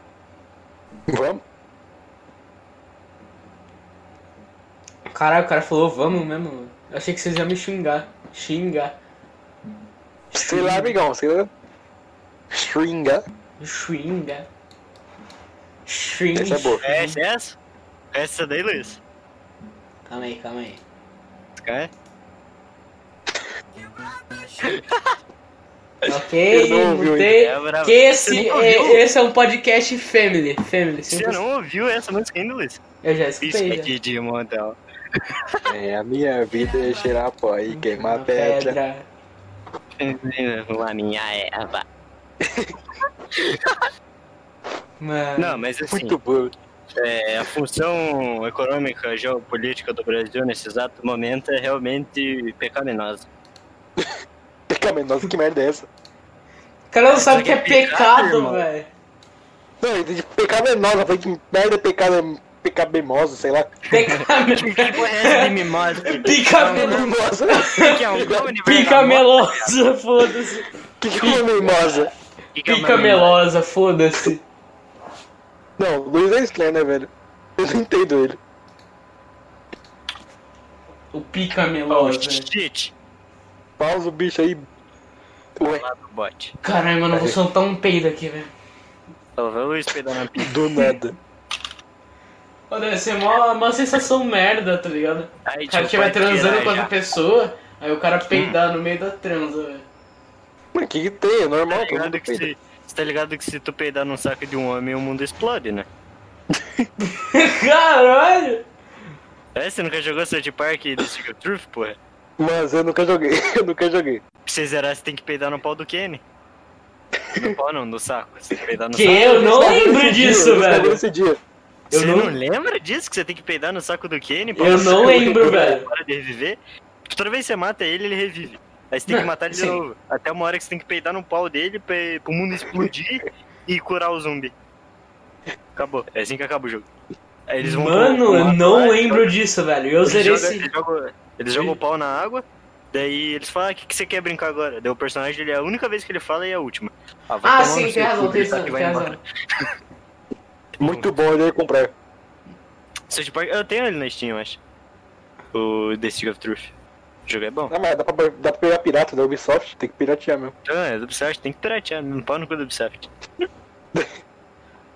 Vamos? Caralho, o cara falou, vamos mesmo, mano. Eu achei que vocês iam me xingar. Xingar. Sei lá, amigão, sei lá. Stringa. Xinga. Xing. Essa é boa. Conhece essa? Essa daí, Luiz? Calma aí, calma aí. Quer? Ok, Eu não ouvi mutei. É. Que esse, é, esse é um podcast family. Family. Você simples. não ouviu essa música ainda, Luiz? Eu já Isso escutei. já. aqui de Montel. É, a minha vida é cheirar pó e queimar Uma pedra. A minha erva. Mano. Não, mas assim, Muito bom. É, a função econômica geopolítica do Brasil nesse exato momento é realmente pecaminosa. Pecaminosa, que merda é essa? O cara não sabe o que é Isso aqui é pecado, velho. Não, de pecaminosa, falei que merda é pecado, pecabemosa, sei lá. Pecado. Que porra é essa de mimosa? Pica, Mimosa? Que é um cone de pica bergamota? melosa, foda-se. que que é uma mimosa? Que que é uma Pica mimosa? melosa, foda-se. Não, o Luiz é estranho, né, velho? Eu não entendo ele. O pica Oh, melosa. shit. Pausa o bicho aí. Ué, bot. Caralho, mano, eu vou soltar um peido aqui, velho. Só vai o Luiz peidar na pista. do nada. Pô, Deve ser uma, uma sensação merda, tá ligado? Aí, O cara tipo, estiver tirar transando com outra pessoa, aí o cara peidar no meio da transa, velho. Mas o que que tem? É normal, Tá todo mundo peida. se, tá ligado que se tu peidar num saco de um homem, o mundo explode, né? Caralho! É, você nunca jogou South Park e The Stick of Truth, porra? Mas eu nunca joguei, eu nunca joguei. Pra você zerar, você tem que peidar no pau do Kenny. No pau não, no saco. Você tem que peidar no Que saco. eu não lembro dia, disso, esse velho. Esse dia. eu Você não- não... lembra disso? Que você tem que peidar no saco do Kenny? pra Eu não lembro, velho. Para de reviver? Toda vez que você mata ele, ele revive. Aí você tem que matar ele de novo. Até uma hora que você tem que peidar no pau dele pra, pro mundo explodir e curar o zumbi. Acabou. É assim que acaba o jogo. Aí eles vão Mano, eu não lá lembro jogam- disso, velho. Eu Eles zerei esse. eles jogam, eles jogam o pau na água, daí eles falam, ah, o que, que você quer brincar agora? Daí o personagem, ele é a única vez que ele fala e é a última. Ah, tomar sim, tem razão, tem razão. Muito bom ele comprar. South Park, eu tenho ele na Steam, eu acho. O The Stick of Truth. O jogo é bom. Não, mas dá pra, dá pra pegar pirata da Ubisoft, tem que piratear mesmo. Então, é do Ubisoft, tem que piratear, não pau no cu do Ubisoft.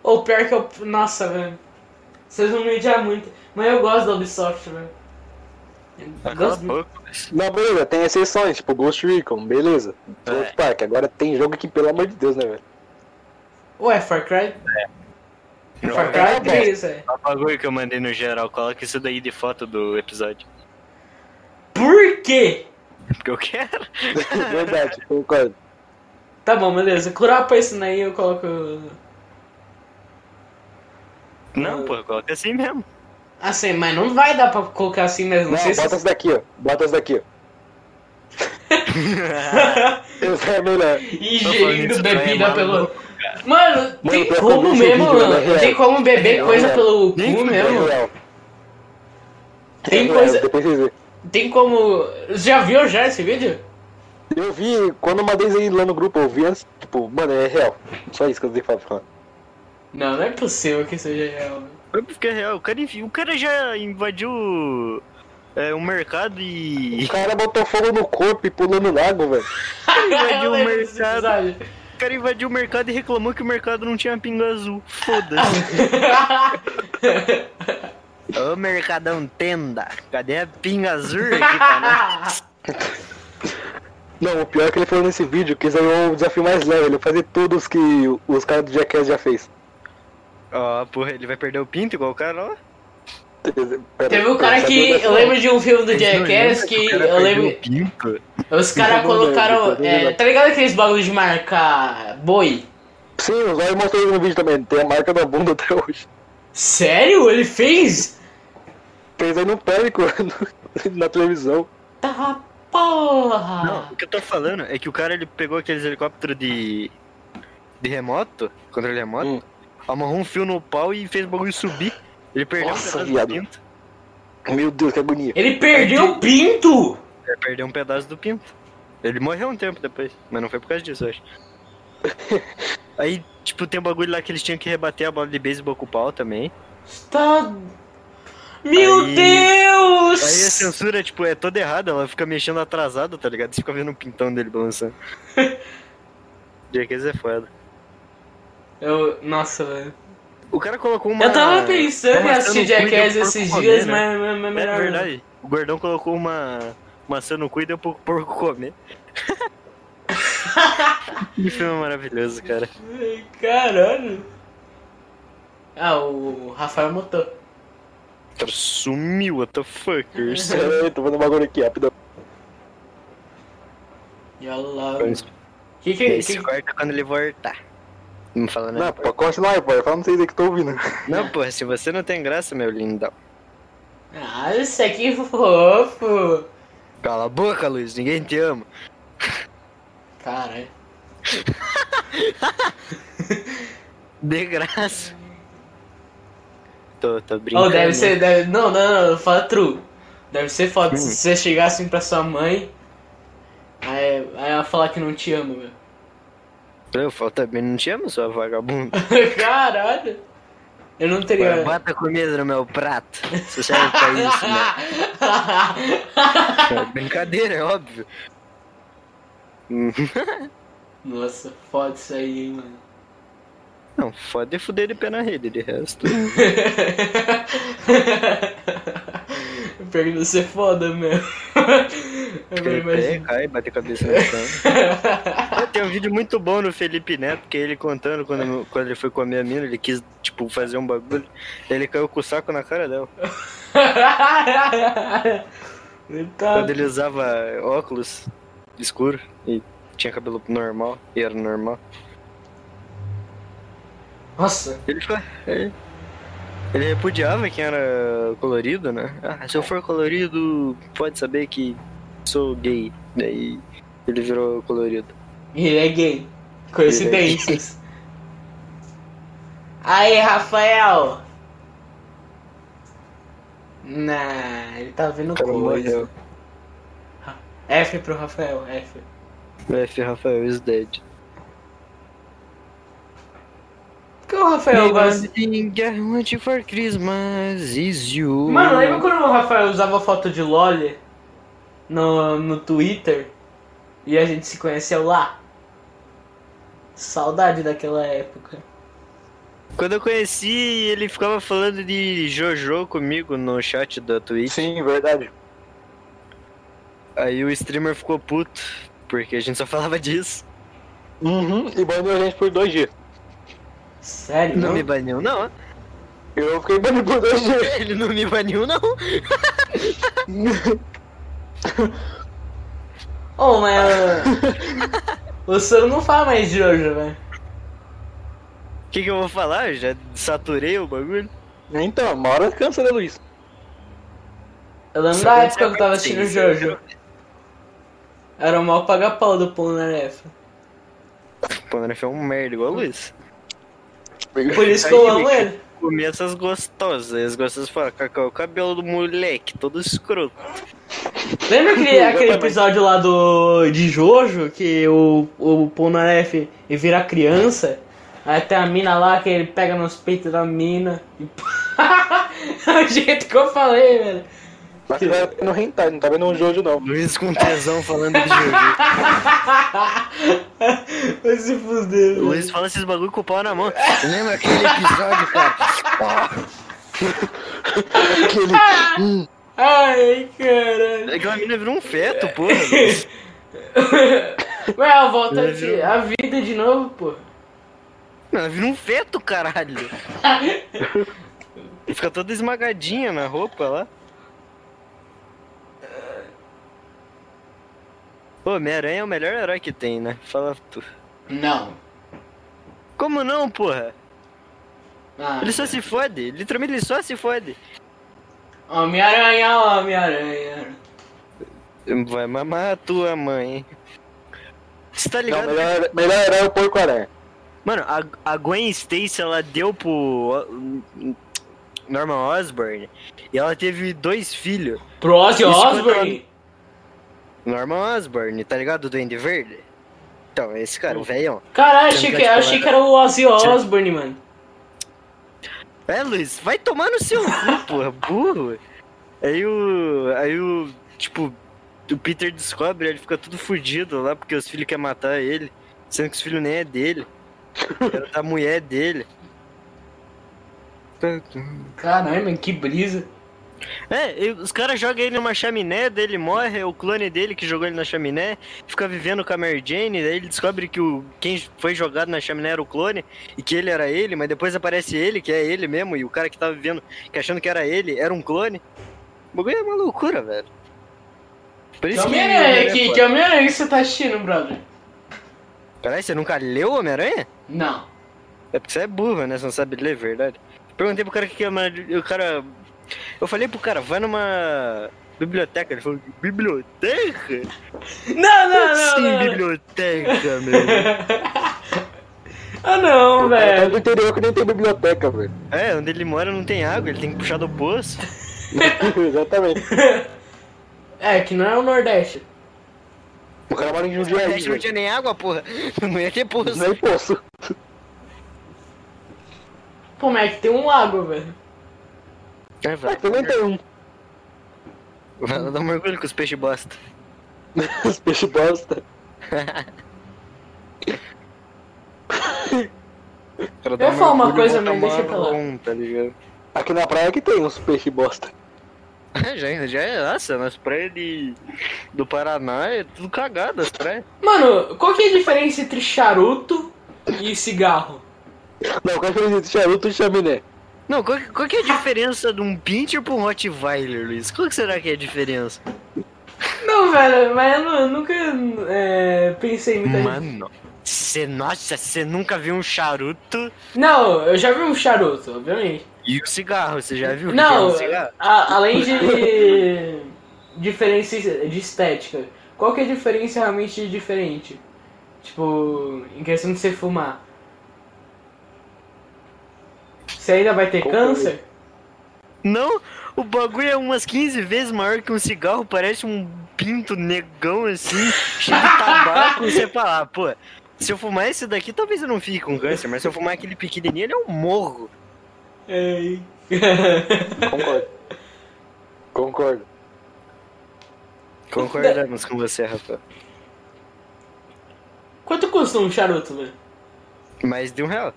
Ou pior que eu. Nossa, velho. Vocês vão me odiar muito. Mas eu gosto da Ubisoft, velho. Ghost- Não, beleza, tem exceções, tipo Ghost Recon, beleza. É. South Park, agora tem jogo que, pelo amor de Deus, né, velho? Ué, Far Cry? Não, Far Cry é 3, é. O bagulho que eu mandei no geral, coloca isso daí de foto do episódio. Por quê? Porque eu quero. Verdade, concordo. Tá bom, beleza. Curar pra isso daí eu coloco. Não, pô, coloca assim mesmo. Assim, mas não vai dar pra colocar assim mesmo. Não, Não, sei bota se. essa daqui, ó. Bota essa daqui, ó. Esse é melhor. Ingerindo isso, bebida é pelo. maluco, Mano, tem eu como mesmo, vídeo, mano. é real. Tem como beber É coisa real. pelo cu mesmo. É. Tem É real, coisa- Depois vocês verem. Tem como. Já viu já esse vídeo? Eu vi, quando uma vez aí lá no grupo, eu vi antes, tipo, mano, é real. Só isso que eu tenho pra falar. Não, não é possível que seja real. Foi porque é real. O cara, o cara já invadiu é, o mercado e. O cara botou fogo no corpo e pulou no lago, velho. invadiu o mercado. O cara invadiu o mercado e reclamou que o mercado não tinha pingo azul. Foda-se. Ô mercadão tenda, cadê a pinga azul aqui pra nós? Não, o pior é que ele falou nesse vídeo que esse aí é o desafio mais leve, ele vai fazer todos que os caras do Jackass já fez. Ó, porra, ele vai perder o pinto igual o cara lá? Teve um cara que. Eu lembro de um filme do Jackass que eu lembro. Pinto. Os caras colocaram. é, tá ligado aqueles bagulho de marcar boi? Sim, o Zóio mostrou no vídeo também, tem a marca da bunda até hoje. Sério? Ele fez? Fez aí no pânico na televisão. Tá porra! Não, o que eu tô falando é que o cara ele pegou aqueles helicópteros de. de remoto, controle remoto, Hum. amarrou um fio no pau e fez o bagulho subir. Ele perdeu Nossa, um pedaço viado. do pinto. Meu Deus, que agonia. Ele perdeu o pinto! Ele perdeu um pedaço do pinto. Ele morreu um tempo depois, mas não foi por causa disso, eu acho. Aí, tipo, tem um bagulho lá que eles tinham que rebater a bola de beisebol com o pau também. Tá. Meu Aí- Deus! Aí a censura, tipo, é toda errada, ela fica mexendo atrasada, tá ligado? Você fica vendo o pintão dele balançando. Jackass é foda. Eu, nossa, velho. O cara colocou uma. Eu tava pensando em assistir Jackass esses dias, né? mas, mas, mas É melhor. não. verdade. O gordão colocou uma maçã no cu e deu pro porco comer. que filme maravilhoso, cara. Caralho. Ah, o Rafael Motor. Cara sumiu, what the fuckers. Pera aí, tô fazendo um bagulho aqui, rápido. E olha lá. Que que, Esse que, corta quando ele voltar. Não fala Não, nada. pô, continua aí, pô. Fala pra vocês aí que tô ouvindo. Não, porra, se você não tem graça, meu lindão. Ah, isso aqui fofo. Cala a boca, Luiz, ninguém te ama. Caralho. De graça. Tô, tô brincando. Oh, deve ser. Deve, não, não, não, fala true. Deve ser foda Hum. se você chegar assim pra sua mãe. Aí, aí ela falar que não te ama, meu. Eu falo também, não te amo, sua vagabunda. Caralho. Eu não teria. Agora bota comida no meu prato. Você serve pra isso, né? É brincadeira, é óbvio. Nossa, foda isso aí, hein, mano. Não, foda é fuder de pé na rede, de resto. Pior que você é foda mesmo. Eu Cai, cai, bate a cabeça no chão. Tem um vídeo muito bom no Felipe Neto, que é ele contando quando, quando ele foi comer a mina, ele quis, tipo, fazer um bagulho. Ele caiu com o saco na cara dela. Quando ele usava óculos escuro e tinha cabelo normal, e era normal. Nossa, Ele foi. Ele, ele repudiava quem era colorido, né? Ah, se eu for colorido, pode saber que sou gay. Daí ele virou colorido. ele é gay. Coincidências. Aí, Rafael. Nah, ele tá vendo coisa. F pro Rafael, F. F. Rafael is dead. Por que o Rafael gosta. Want for Christmas is you. Mano, lembra quando o Rafael usava foto de Loli no, no Twitter e a gente se conheceu lá? Saudade daquela época. Quando eu conheci, ele ficava falando de Jojo comigo no chat da Twitch. Sim, verdade. Aí o streamer ficou puto, porque a gente só falava disso. Uhum, e baniu a gente por dois dias. Sério? Não Não me baniu, não. Eu fiquei banido por dois dias. Ele não me baniu, não. Ô, mas. o Soro não fala mais de hoje, velho. O que, que eu vou falar? Eu já saturei o bagulho. Então, uma hora cansa, né, Luiz? Eu lembro da época que eu tava assistindo o Jojo. Era o mal paga pau do Polnareff. Pô, né, foi um merda igual o Luiz. Por isso que eu amo ele. Comer essas gostosas. As gostosas falam, cacau, o cabelo do moleque, todo escroto. Lembra aquele, aquele episódio lá do de Jojo que o, o Polnareff vira criança? Aí tem a mina lá que ele pega nos peitos da mina. E... é o jeito que eu falei, velho. Mas você tá vendo hentai, não tá vendo um Jojo, não. Luiz com tesão falando de Jojo. Vai se fuder, O. Luiz fala esses bagulho com o pau na mão. Lembra aquele episódio, cara? Aquele. Hum, Ai, caralho. Aquela mina virou um feto, porra. Ué, a volta de, a vida de novo, pô. Ela virou um feto, caralho. Fica toda esmagadinha na roupa lá. Pô, Homem-Aranha é o melhor herói que tem, né? Fala tu. Não. Como não, porra? Ah, Ele só se fode. Literalmente ele só se fode. Homem-Aranha, Homem-Aranha. Vai mamar a tua mãe. Você tá Não, ligado? melhor, melhor era o porco aranha. Mano, a, a Gwen Stacy, ela deu pro Norman Osborn e ela teve dois filhos. Pro Ozzy Isso Osbourne? Norman Osborn, tá ligado? Do Duende Verde? Então, esse cara, o velhão. Caralho, achei que, achei que era o Ozzy Osbourne, mano. É, Luiz, vai tomar no seu cu, porra, burro. Aí o. Aí o. Tipo, o Peter descobre, ele fica tudo fudido lá porque os filhos querem matar ele. Sendo que os filhos nem é dele. Era da mulher dele. Caralho, mano, que brisa. É, os caras jogam ele numa chaminé, daí ele morre, é o clone dele que jogou ele na chaminé, fica vivendo com a Mary Jane, daí ele descobre que o, quem foi jogado na chaminé era o clone, e que ele era ele, mas depois aparece ele, que é ele mesmo, e o cara que tava vivendo, que achando que era ele, era um clone. O bagulho é uma loucura, velho. Por Que isso que... Homem-Aranha que, que Homem-Aranha que você tá assistindo, brother? Caralho, você nunca leu Homem-Aranha? Não. É porque você é burro, né? Você não sabe ler, verdade. Perguntei pro cara que é uma... O cara... Eu falei pro cara, vai numa biblioteca. Ele falou, biblioteca? Não, não, não, Sim, não. biblioteca, meu. Ah, não, É velho. do interior que nem tem biblioteca, velho. É, onde ele mora não tem água, ele tem que puxar do poço. Exatamente. É, que não é o Nordeste. O cara mora em Jundiaí, gente não velho. tinha nem água, porra. Não ia ter poço. Nem poço. Pô, mas é que tem um lago, velho. É, Ah, vai. tem um. Vai lá dar um mergulho com os peixes bosta. Os peixes bosta. Cara, Eu ia falar uma coisa, mas deixa pra lá. Tá ligado? Aqui na praia que tem uns peixes bosta. já, já é, nossa, nas praias de, do Paraná é tudo cagado as praias. Mano, qual que é a diferença entre charuto e cigarro? Não, qual é a diferença entre charuto e chaminé? Não, qual, que- qual que é a diferença de um pincher pra um Rottweiler, Luiz? Qual que será que é a diferença? Não, velho, mas eu, nu- eu nunca é, pensei em muita Mano, cê, nossa, você nunca viu um charuto Não, eu já vi um charuto, obviamente. e o cigarro, você já viu? o que é Não, um a- além de diferença de estética, qual que é a diferença realmente diferente? Tipo, em questão de você fumar. Você ainda vai ter o- câncer? Não, o bagulho é umas 15 vezes maior que um cigarro, parece um pinto negão assim, cheio de tabaco. você fala, ah, pô, se eu fumar esse daqui, talvez eu não fique com câncer, mas se eu fumar aquele pequenininho, ele é um morro. É. Concordo. Concordo. Concordamos com você, Rafa. Quanto custa um charuto, velho? Mais de um real.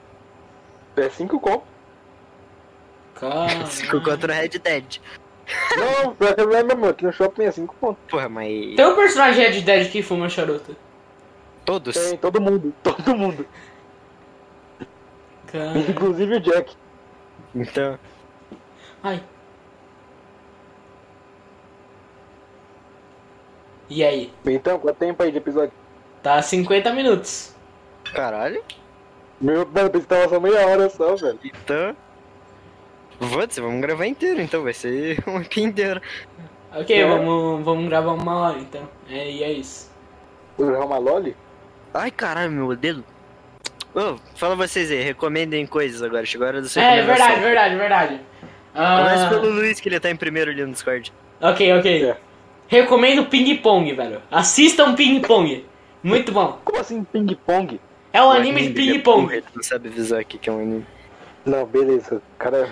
É cinco conto. Cara. Cinco contra o Red Dead. Não, pior que é mesmo, aqui no shopping é 5 pontos. Porra, mas. Tem um personagem Red Dead que fuma charuto. Todos? Tem, todo mundo, todo mundo. Cara. Inclusive o Jack. Então. Ai. E aí? Então, quanto tempo aí de episódio? Tá 50 minutos. Caralho. Meu, mano, pensei que tava só meia hora só, velho. Então. Foda-se, vamos gravar inteiro então, vai ser um aqui inteiro. Ok, É. vamos, vamos gravar uma hora então. É, e é isso. O Rama Loli? Ai caralho, meu dedo. Ô, fala vocês aí, recomendem coisas agora, chegou a hora do seu É, verdade, verdade, verdade. Começa Ah, pelo Luiz, que ele tá em primeiro ali no Discord. ok, ok. É. Recomendo Ping Pong, velho. Assistam Ping Pong. Muito bom. Como assim ping-pong? É um anime de Ping Pong. Não sabe avisar aqui que é um anime. Não, beleza. Cara.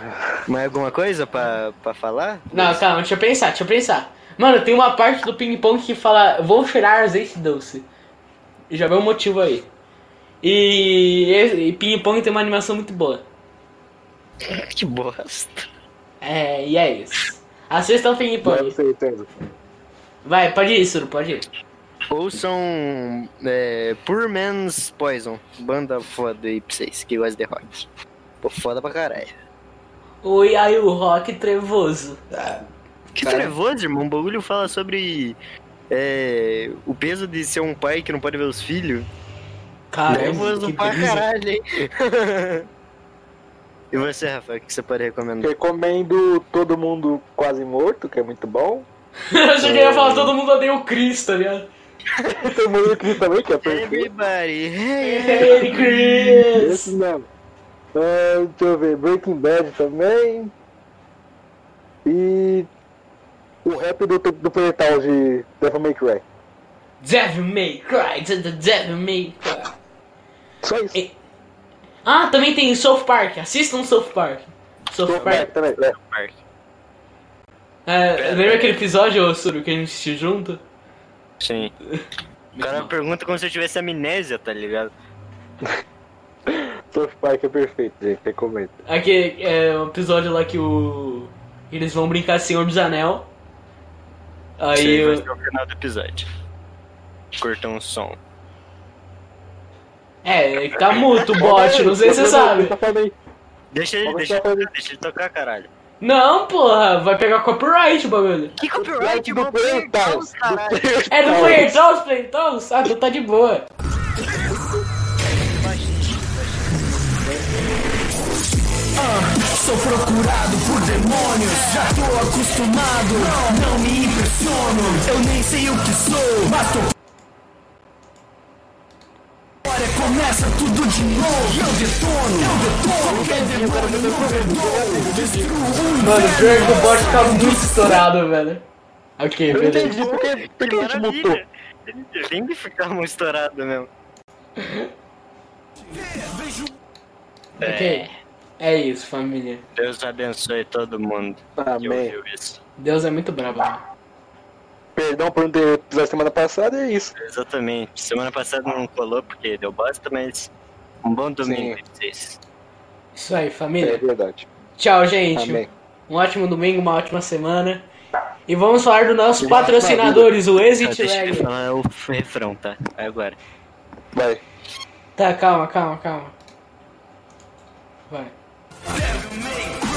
Mais alguma coisa pra, pra falar? Não, calma, deixa eu pensar, deixa eu pensar. Mano, tem uma parte do Ping Pong que fala Vou cheirar azeite doce. E já vê o motivo aí. E, e Ping Pong tem uma animação muito boa. Que bosta. É, e é isso. Assistam Ping Não Pong. certeza. Vai, pode ir, Suru, pode ir. Ouçam é, Poor Man's Poison, banda foda aí pra vocês que gostam de rock. Pô, foda pra caralho. Oi, aí o rock trevoso. Que Cara. trevoso, irmão. O bagulho fala sobre é, o peso de ser um pai que não pode ver os filhos. Caramba, trevoso que pra brisa. caralho, hein? e você, Rafa, o que você pode recomendar? Recomendo Todo Mundo Quase Morto, que é muito bom. Eu achei que ia falar todo mundo odeia o Chris, tá ligado? Tem muito Chris também, que é perfeito. Everybody, hey, Hey, Chris! Esse mesmo. Ah, deixa eu ver, Breaking Bad também. E o rap do, do Planetal de Devil May Cry. Devil May Cry, the Devil May Cry. Só isso. E- Ah, também tem South Park. Assistam South Park. South Tô- Park. também, é. Park. É, lembra aquele episódio, Suru, que a gente assistiu junto? Sim. O cara pergunta como se eu tivesse amnésia, tá ligado? South Park é perfeito, gente. Recomendo. Aquele é um episódio lá que o. Eles vão brincar Senhor dos Anel. Aí Sim, vai o- ser o final do episódio. Cortou um som. É, tá muto o bot, não sei se você sabe. Tá. Deixa ele, deixa ele, deixa ele tocar, caralho. Não, porra, vai pegar copyright o bagulho. Que copyright, do caralho. É do Playtons, Playtons? Ah, então tá de boa. Sou procurado por demônios, já tô acostumado. Não, não me impressiono, eu nem sei o que sou, mas tô. Agora começa tudo de novo. Eu detono, eu detono. Qualquer demônio no redondo. Destruo o Mano, inferno. pior que o bot fica muito estourado, velho. Ok, Eu beleza. entendi porque Que ele te mutou. Tem que ficar muito estourado mesmo. Ok. É isso, família. Deus abençoe todo mundo que Amém. ouviu isso. Deus é muito brabo. mano. Perdão por não ter episódio semana passada, é isso. Exatamente. Semana passada não colou porque deu bosta, mas um bom domingo Sim. pra vocês. Isso aí, É família. verdade. Tchau, gente. Amém. Um ótimo domingo, uma ótima semana. E vamos falar dos nossos patrocinadores, o Exit deixa eu Lag. falar o refrão, tá? Agora. Vai. Tá, calma, calma, calma. Damn me.